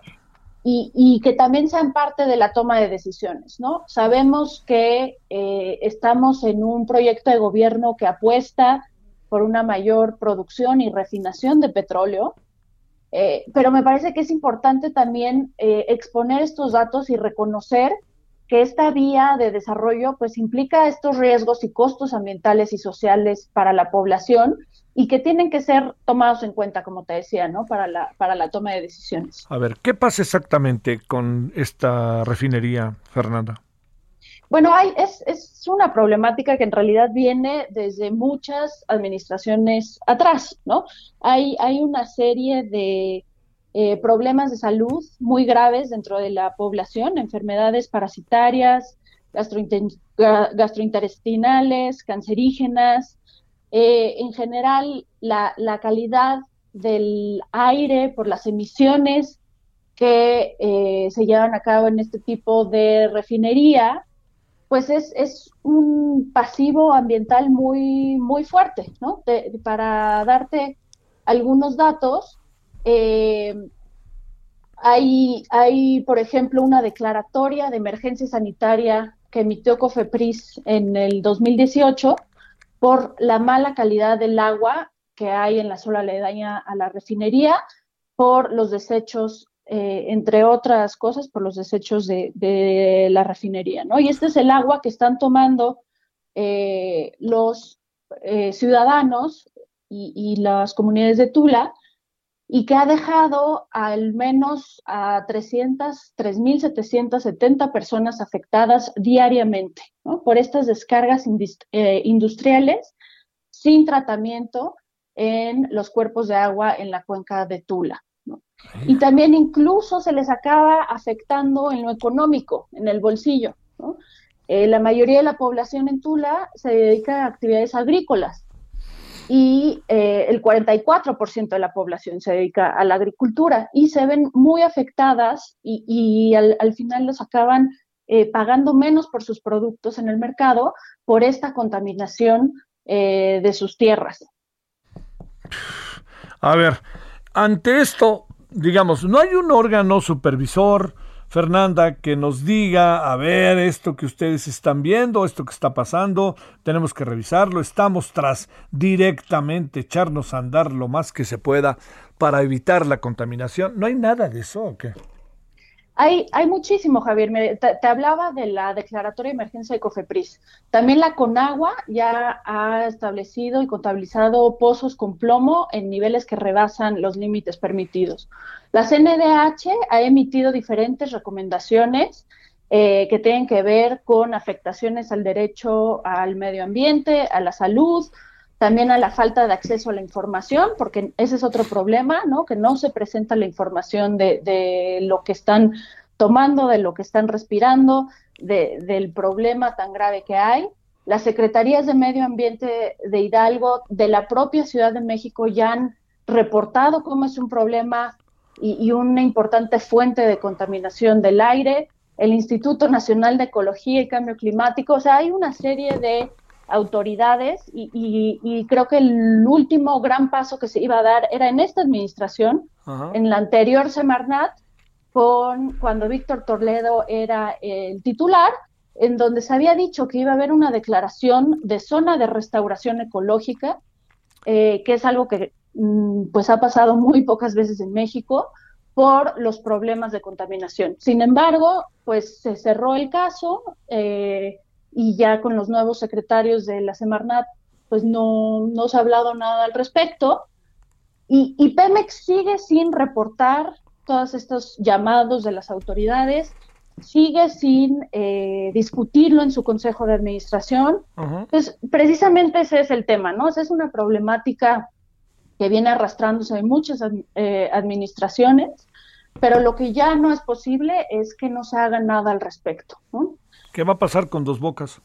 y, que también sean parte de la toma de decisiones, ¿no? Sabemos que eh, estamos en un proyecto de gobierno que apuesta por una mayor producción y refinación de petróleo, eh, pero me parece que es importante también eh, exponer estos datos y reconocer que esta vía de desarrollo pues implica estos riesgos y costos ambientales y sociales para la población y que tienen que ser tomados en cuenta, como te decía, ¿no? Para la, para la toma de decisiones. A ver, ¿qué pasa exactamente con esta refinería, Fernanda? Bueno, hay, es, es una problemática que en realidad viene desde muchas administraciones atrás, ¿no? Hay, hay una serie de eh, problemas de salud muy graves dentro de la población, enfermedades parasitarias, gastrointestinales, cancerígenas. Eh, en general, la, calidad del aire por las emisiones que eh, se llevan a cabo en este tipo de refinería, pues es, un pasivo ambiental muy, muy fuerte, ¿no? Para darte algunos datos, eh, hay, hay, por ejemplo, una declaratoria de emergencia sanitaria que emitió Cofepris en el 2018 por la mala calidad del agua que hay en la zona aledaña a la refinería, por los desechos, eh, entre otras cosas, por los desechos de, la refinería, ¿no? Y este es el agua que están tomando eh, los eh, ciudadanos y, las comunidades de Tula y que ha dejado al menos a 300, 3.770 personas afectadas diariamente ¿no? por estas descargas eh, industriales sin tratamiento en los cuerpos de agua en la cuenca de Tula. ¿no? Y también incluso se les acaba afectando en lo económico, en el bolsillo. ¿no? Eh, la mayoría de la población en Tula se dedica a actividades agrícolas y eh, el 44% de la población se dedica a la agricultura y se ven muy afectadas y, al, final los acaban eh, pagando menos por sus productos en el mercado por esta contaminación eh, de sus tierras. A ver, ante esto, digamos, no hay un órgano supervisor, Fernanda, que nos diga, a ver, esto que ustedes están viendo, esto que está pasando, tenemos que revisarlo, estamos tras directamente echarnos a andar lo más que se pueda para evitar la contaminación. ¿No hay nada de eso o? Hay, hay muchísimo, Javier. Te, hablaba de la declaratoria de emergencia de COFEPRIS. También la CONAGUA ya ha establecido y contabilizado pozos con plomo en niveles que rebasan los límites permitidos. La CNDH ha emitido diferentes recomendaciones eh, que tienen que ver con afectaciones al derecho al medio ambiente, a la salud, también a la falta de acceso a la información, porque ese es otro problema, ¿no? Que no se presenta la información de, de lo que están tomando, de lo que están respirando, de, del problema tan grave que hay. Las secretarías de Medio Ambiente de Hidalgo, de la propia Ciudad de México, ya han reportado cómo es un problema y, y una importante fuente de contaminación del aire. El Instituto Nacional de Ecología y Cambio Climático, o sea, hay una serie de autoridades y, y, y, creo que el último gran paso que se iba a dar era en esta administración, Ajá. en la anterior Semarnat, con cuando Víctor Toledo era el titular, en donde se había dicho que iba a haber una declaración de zona de restauración ecológica, eh, que es algo que mm, pues ha pasado muy pocas veces en México por los problemas de contaminación. Sin embargo, pues se cerró el caso. Eh, y ya con los nuevos secretarios de la Semarnat, pues no, no se ha hablado nada al respecto. Y, y, Pemex sigue sin reportar todos estos llamados de las autoridades, sigue sin eh, discutirlo en su consejo de administración. Uh -huh. Pues precisamente ese es el tema, ¿no? Esa es una problemática que viene arrastrándose en muchas eh, administraciones, pero lo que ya no es posible es que no se haga nada al respecto, ¿no? ¿Qué va a pasar con Dos Bocas?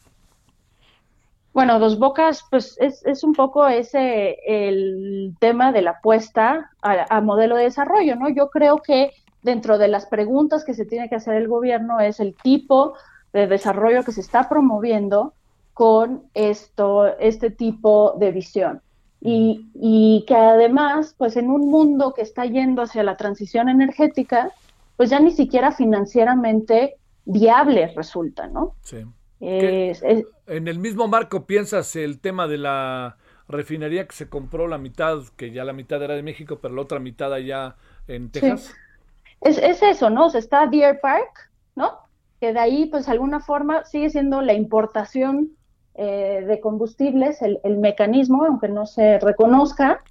Bueno, Dos Bocas, pues es, es un poco ese el tema de la apuesta a, a, modelo de desarrollo, ¿no? Yo creo que dentro de las preguntas que se tiene que hacer el gobierno es el tipo de desarrollo que se está promoviendo con esto, este tipo de visión. Y, y que además, pues en un mundo que está yendo hacia la transición energética, pues ya ni siquiera financieramente viables resulta, ¿no? Sí. Es, es, en el mismo marco piensas el tema de la refinería que se compró la mitad, que ya la mitad era de México, pero la otra mitad allá en Texas. Sí. Es, es, eso, ¿no? O sea, está Deer Park, ¿no? Que de ahí, pues, de alguna forma sigue siendo la importación eh, de combustibles, el, el, mecanismo, aunque no se reconozca,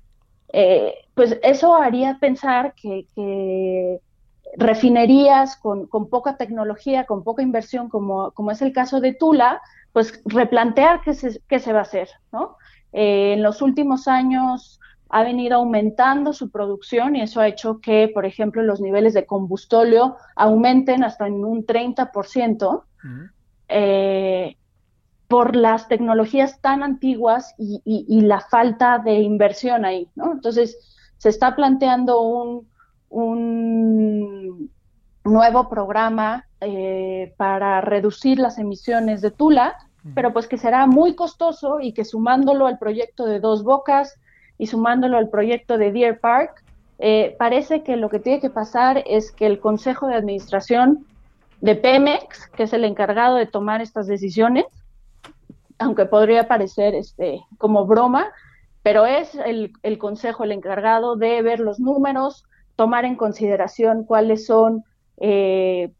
eh, pues eso haría pensar que, que refinerías con, con, poca tecnología, con poca inversión, como, como es el caso de Tula, pues replantear qué se, qué se va a hacer, ¿no? Eh, en los últimos años ha venido aumentando su producción y eso ha hecho que, por ejemplo, los niveles de combustóleo aumenten hasta en un 30%. Uh -huh. eh, por las tecnologías tan antiguas y, y, y, la falta de inversión ahí, ¿no? Entonces, se está planteando un, un nuevo programa eh, para reducir las emisiones de Tula, pero pues que será muy costoso y que sumándolo al proyecto de Dos Bocas y sumándolo al proyecto de Deer Park, eh, parece que lo que tiene que pasar es que el Consejo de Administración de Pemex, que es el encargado de tomar estas decisiones, aunque podría parecer este, como broma, pero es el, el consejo el encargado de ver los números, tomar en consideración cuáles son eh,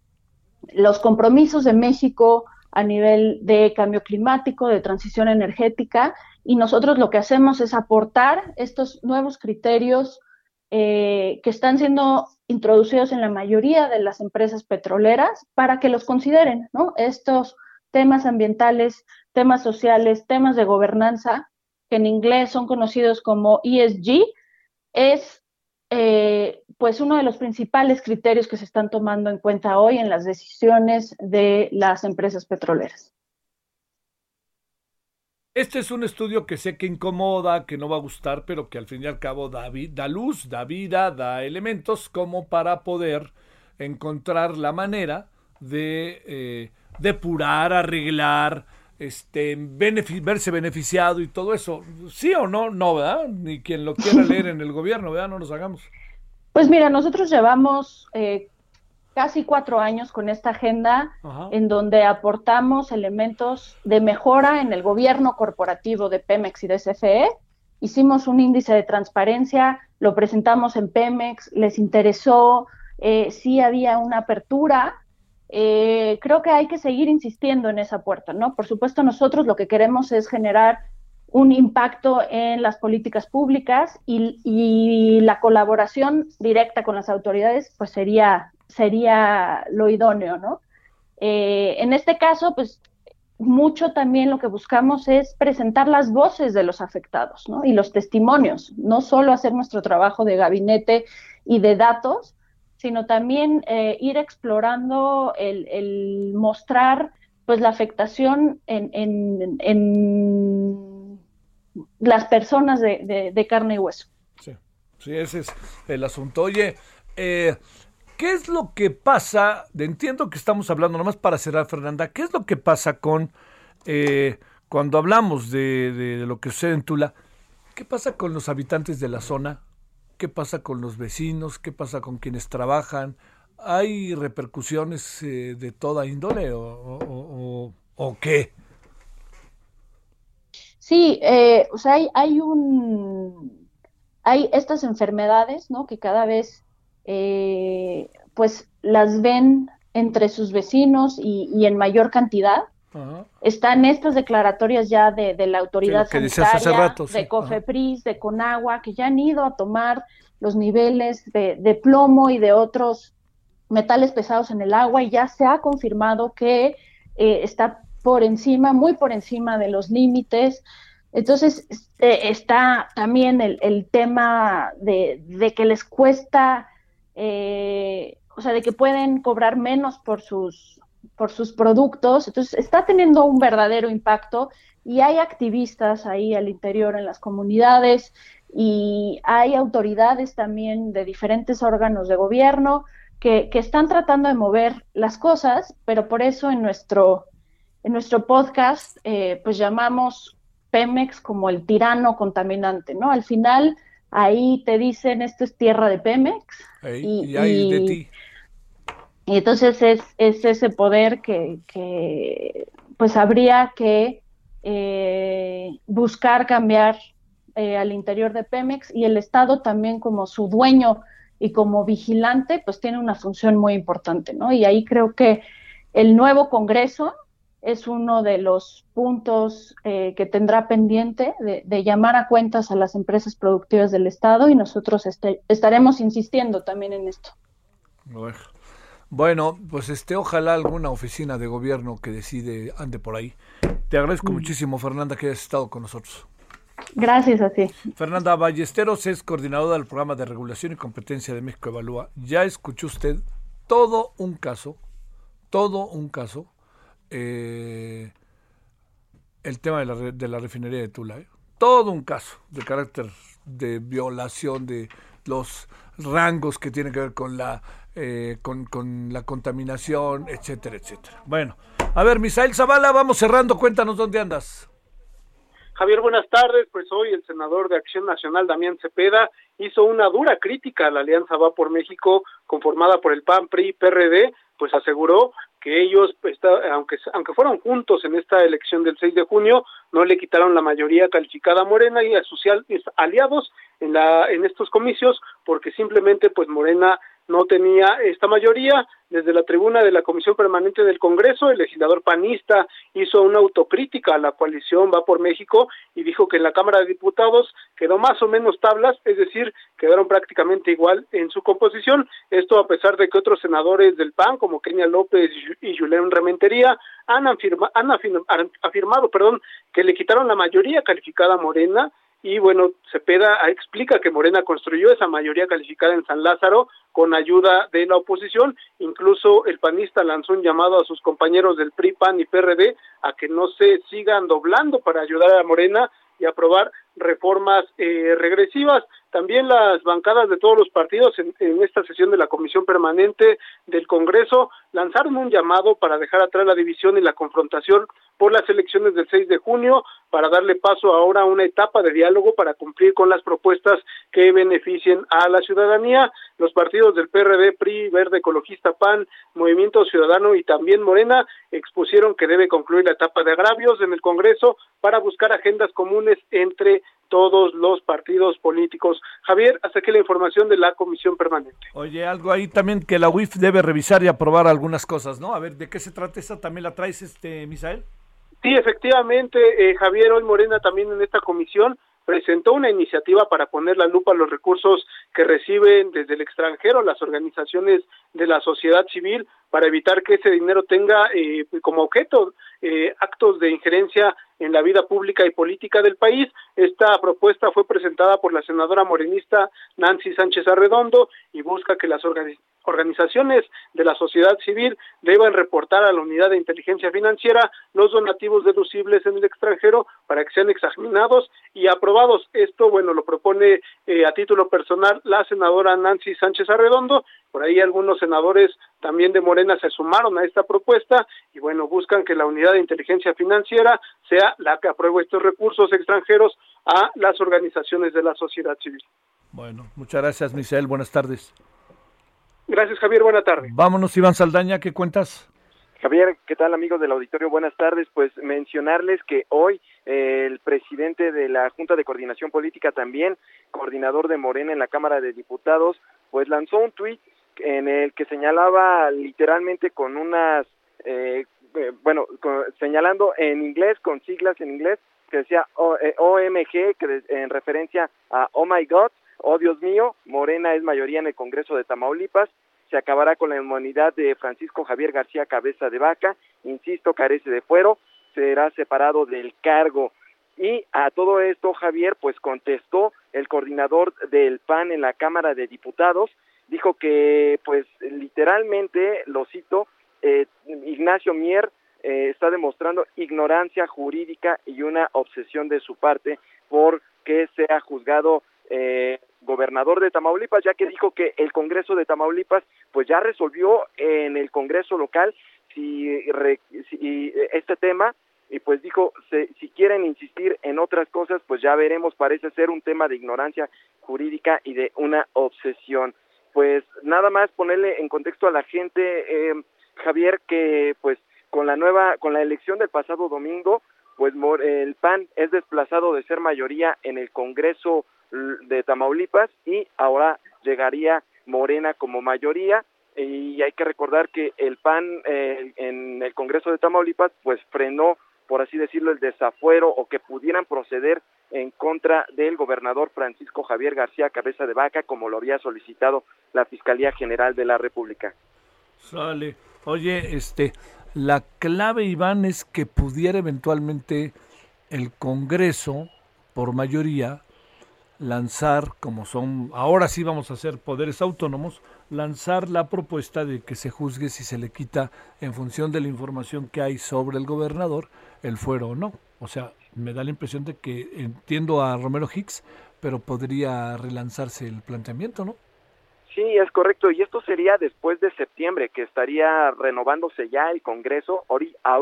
los compromisos de México a nivel de cambio climático, de transición energética, y nosotros lo que hacemos es aportar estos nuevos criterios eh, que están siendo introducidos en la mayoría de las empresas petroleras para que los consideren, ¿no? Estos temas ambientales, temas sociales, temas de gobernanza, que en inglés son conocidos como ESG, es eh, pues uno de los principales criterios que se están tomando en cuenta hoy en las decisiones de las empresas petroleras. Este es un estudio que sé que incomoda, que no va a gustar, pero que al fin y al cabo da, luz, da vida, da elementos como para poder encontrar la manera de eh, depurar, arreglar, este, verse beneficiado y todo eso. ¿Sí o no? No, ¿verdad? Ni quien lo quiera leer en el gobierno, ¿verdad? No nos hagamos. Pues mira, nosotros llevamos eh, casi cuatro años con esta agenda en donde aportamos elementos de mejora en el gobierno corporativo de Pemex y de CFE. Hicimos un índice de transparencia, lo presentamos en Pemex, les interesó, eh, sí había una apertura eh, creo que hay que seguir insistiendo en esa puerta, ¿no? Por supuesto, nosotros lo que queremos es generar un impacto en las políticas públicas y, la colaboración directa con las autoridades, pues sería, sería lo idóneo, ¿no? Eh, en este caso, pues mucho también lo que buscamos es presentar las voces de los afectados, ¿no? Y los testimonios, no solo hacer nuestro trabajo de gabinete y de datos, sino también eh, ir explorando el, mostrar pues la afectación en, en, las personas de, carne y hueso. Sí, sí, ese es el asunto. Oye, eh, ¿qué es lo que pasa? Entiendo que estamos hablando, nomás para cerrar, Fernanda, ¿qué es lo que pasa con eh, cuando hablamos de, de lo que sucede en Tula? ¿Qué pasa con los habitantes de la zona? ¿Qué pasa con los vecinos? ¿Qué pasa con quienes trabajan? ¿Hay repercusiones eh, de toda índole o, qué? Sí, eh, o sea, hay, hay, un hay estas enfermedades, ¿no? Que cada vez, eh, pues, las ven entre sus vecinos y en mayor cantidad. Están estas declaratorias ya de, la autoridad sanitaria, de COFEPRIS, de CONAGUA, que ya han ido a tomar los niveles de, plomo y de otros metales pesados en el agua y ya se ha confirmado que eh, está por encima, muy por encima de los límites. Entonces este, está también el, tema de, que les cuesta, eh, o sea, de que pueden cobrar menos por sus por sus productos. Entonces, está teniendo un verdadero impacto y hay activistas ahí al interior en las comunidades y hay autoridades también de diferentes órganos de gobierno que, están tratando de mover las cosas, pero por eso en nuestro, en nuestro podcast eh, pues llamamos Pemex como el tirano contaminante, ¿no? Al final ahí te dicen esto es tierra de Pemex y, hay de ti. Y entonces es, es ese poder que, pues habría que eh, buscar cambiar eh, al interior de Pemex y el Estado también como su dueño y como vigilante, pues tiene una función muy importante, ¿no? Y ahí creo que el nuevo Congreso es uno de los puntos eh, que tendrá pendiente de, llamar a cuentas a las empresas productivas del Estado y nosotros este, estaremos insistiendo también en esto. Bueno, pues este, ojalá alguna oficina de gobierno que decide ande por ahí. Te agradezco mm. muchísimo, Fernanda, que hayas estado con nosotros. Gracias a ti. Fernanda Ballesteros es coordinadora del programa de regulación y competencia de México Evalúa. Ya escuchó usted todo un caso, todo un caso, eh, el tema de la, de la refinería de Tula. ¿eh? Todo un caso de carácter de violación de los rangos que tienen que ver con la eh, con, con, la contaminación, etcétera, etcétera. Bueno, a ver, Misael Zavala, vamos cerrando, cuéntanos dónde andas. Javier, buenas tardes. Pues hoy el senador de Acción Nacional, Damián Cepeda, hizo una dura crítica a la Alianza Va por México, conformada por el PAN, PRI y PRD, pues aseguró que ellos, pues, está- aunque, aunque fueron juntos en esta elección del 6 de junio, no le quitaron la mayoría calificada a Morena y a sus al- aliados en, la, en estos comicios, porque simplemente pues Morena no tenía esta mayoría. Desde la tribuna de la Comisión Permanente del Congreso, el legislador panista hizo una autocrítica a la coalición Va por México y dijo que en la Cámara de Diputados quedó más o menos tablas, es decir, quedaron prácticamente igual en su composición. Esto a pesar de que otros senadores del PAN, como Kenia López y Julián Rementería, han, afirma- han afirma- afirmado perdón, que le quitaron la mayoría calificada a Morena y bueno, Cepeda explica que Morena construyó esa mayoría calificada en San Lázaro con ayuda de la oposición, incluso el panista lanzó un llamado a sus compañeros del PRI, PAN y PRD a que no se sigan doblando para ayudar a Morena y aprobar reformas eh, regresivas. También las bancadas de todos los partidos en, en esta sesión de la Comisión Permanente del Congreso lanzaron un llamado para dejar atrás la división y la confrontación por las elecciones del 6 de junio, para darle paso ahora a una etapa de diálogo para cumplir con las propuestas que beneficien a la ciudadanía. Los partidos del PRD, PRI, Verde Ecologista, PAN, Movimiento Ciudadano y también Morena expusieron que debe concluir la etapa de agravios en el Congreso para buscar agendas comunes entre todos los partidos políticos. Javier, hasta aquí la información de la Comisión Permanente. Oye, algo ahí también que la UIF debe revisar y aprobar algunas cosas, ¿no? A ver, ¿de qué se trata esta? ¿También la traes, este, Misael? Sí, efectivamente, eh, Javier, hoy Morena también en esta comisión presentó una iniciativa para poner la lupa a los recursos que reciben desde el extranjero las organizaciones de la sociedad civil para evitar que ese dinero tenga eh, como objeto eh, actos de injerencia en la vida pública y política del país. Esta propuesta fue presentada por la senadora morenista Nancy Sánchez Arredondo y busca que las organi- organizaciones de la sociedad civil deban reportar a la unidad de inteligencia financiera los donativos deducibles en el extranjero para que sean examinados y aprobados. Esto, bueno, lo propone eh, a título personal la senadora Nancy Sánchez Arredondo. Por ahí algunos senadores también de Morena se sumaron a esta propuesta y bueno, buscan que la unidad de inteligencia financiera sea la que apruebe estos recursos extranjeros a las organizaciones de la sociedad civil. Bueno, muchas gracias, Misael. Buenas tardes. Gracias, Javier. Buena tarde. Vámonos, Iván Saldaña, ¿qué cuentas? Javier, ¿qué tal amigos del auditorio? Buenas tardes. Pues mencionarles que hoy eh, el presidente de la Junta de Coordinación Política, también coordinador de Morena en la Cámara de Diputados, pues lanzó un tuit en el que señalaba literalmente con unas, eh, eh, bueno, señalando en inglés, con siglas en inglés, que decía O- eh, OMG, que de- en referencia a Oh My God, oh Dios mío, Morena es mayoría en el Congreso de Tamaulipas, se acabará con la inmunidad de Francisco Javier García Cabeza de Vaca, insisto, carece de fuero, será separado del cargo. Y a todo esto, Javier, pues contestó el coordinador del PAN en la Cámara de Diputados, dijo que, pues literalmente, lo cito, eh, Ignacio Mier eh, está demostrando ignorancia jurídica y una obsesión de su parte por que sea juzgado eh, gobernador de Tamaulipas, ya que dijo que el Congreso de Tamaulipas pues ya resolvió en el Congreso local si, si este tema y pues dijo se- si quieren insistir en otras cosas pues ya veremos parece ser un tema de ignorancia jurídica y de una obsesión. Pues nada más ponerle en contexto a la gente eh, Javier que pues con la nueva con la elección del pasado domingo pues el PAN es desplazado de ser mayoría en el Congreso de Tamaulipas y ahora llegaría Morena como mayoría y hay que recordar que el PAN eh, en el Congreso de Tamaulipas pues frenó por así decirlo el desafuero o que pudieran proceder en contra del gobernador Francisco Javier García Cabeza de Vaca como lo había solicitado la Fiscalía General de la República. Sale. Oye, este, la clave, Iván, es que pudiera eventualmente el Congreso, por mayoría, lanzar, como son, ahora sí vamos a hacer poderes autónomos, lanzar la propuesta de que se juzgue si se le quita, en función de la información que hay sobre el gobernador, el fuero o no. O sea, me da la impresión de que entiendo a Romero Hicks, pero podría relanzarse el planteamiento, ¿no? Sí, es correcto. Y esto sería después de septiembre, que estaría renovándose ya el Congreso.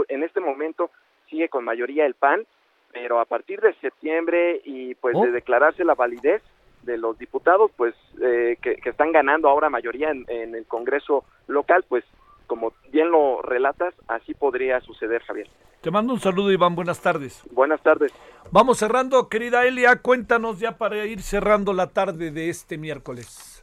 En este momento sigue con mayoría el PAN, pero a partir de septiembre y pues Oh. de declararse la validez de los diputados, pues eh, que, que están ganando ahora mayoría en, en el Congreso local, pues como bien lo relatas, así podría suceder, Javier. Te mando un saludo, Iván. Buenas tardes. Buenas tardes. Vamos cerrando, querida Elia. Cuéntanos ya para ir cerrando la tarde de este miércoles.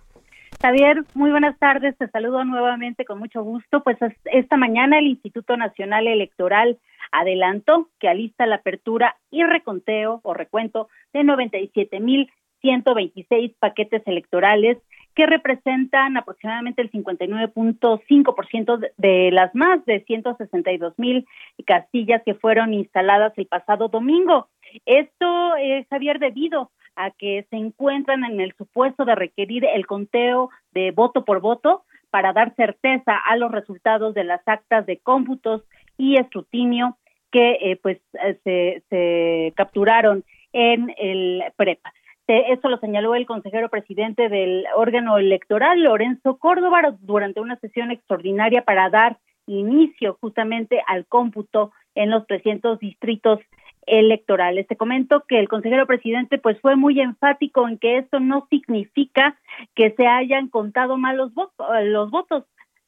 Javier, muy buenas tardes. Te saludo nuevamente con mucho gusto. Pues esta mañana el Instituto Nacional Electoral adelantó que alista la apertura y reconteo o recuento de 97.126 paquetes electorales que representan aproximadamente el 59.5% de las más de 162 mil castillas que fueron instaladas el pasado domingo. Esto, es Javier, debido a que se encuentran en el supuesto de requerir el conteo de voto por voto para dar certeza a los resultados de las actas de cómputos y escrutinio que eh, pues eh, se, se capturaron en el PREPA. Esto lo señaló el consejero presidente del órgano electoral, Lorenzo Córdoba, durante una sesión extraordinaria para dar inicio justamente al cómputo en los 300 distritos electorales. Te comento que el consejero presidente pues fue muy enfático en que esto no significa que se hayan contado mal los votos, los votos,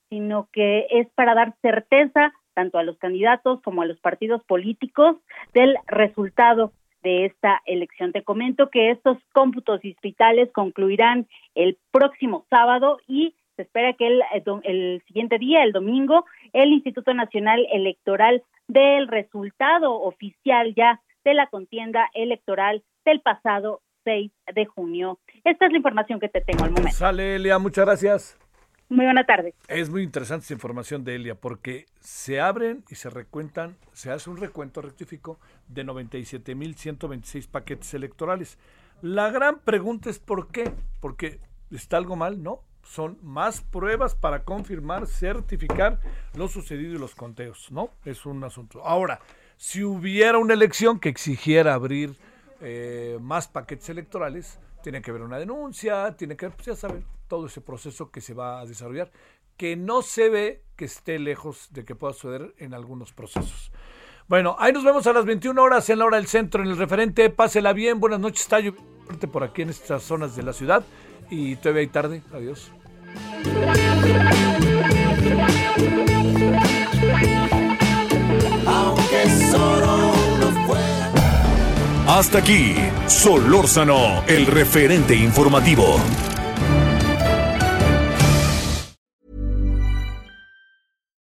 sino que es para dar certeza tanto a los candidatos como a los partidos políticos del resultado de esta elección. Te comento que estos cómputos distritales concluirán el próximo sábado y se espera que el, el, siguiente día, el domingo, el Instituto Nacional Electoral dé el resultado oficial ya de la contienda electoral del pasado 6 de junio. Esta es la información que te tengo al momento. Sale, Elia, muchas gracias. Muy buena tarde. Es muy interesante esta información de Elia porque se abren y se recuentan, se hace un recuento rectifico de 97.126 paquetes electorales. La gran pregunta es ¿por qué? Porque está algo mal, ¿no? Son más pruebas para confirmar, certificar lo sucedido y los conteos, ¿no? Es un asunto. Ahora, si hubiera una elección que exigiera abrir eh, más paquetes electorales, tiene que haber una denuncia, tiene que, pues ya saben, todo ese proceso que se va a desarrollar, que no se ve que esté lejos de que pueda suceder en algunos procesos. Bueno, ahí nos vemos a las 21 horas en la hora del centro, en el referente. Pásela bien, buenas noches, está lloviendo por aquí en estas zonas de la ciudad y todavía hay tarde. Adiós. Aunque solo uno fuera. Hasta aquí, Solórzano, el referente informativo.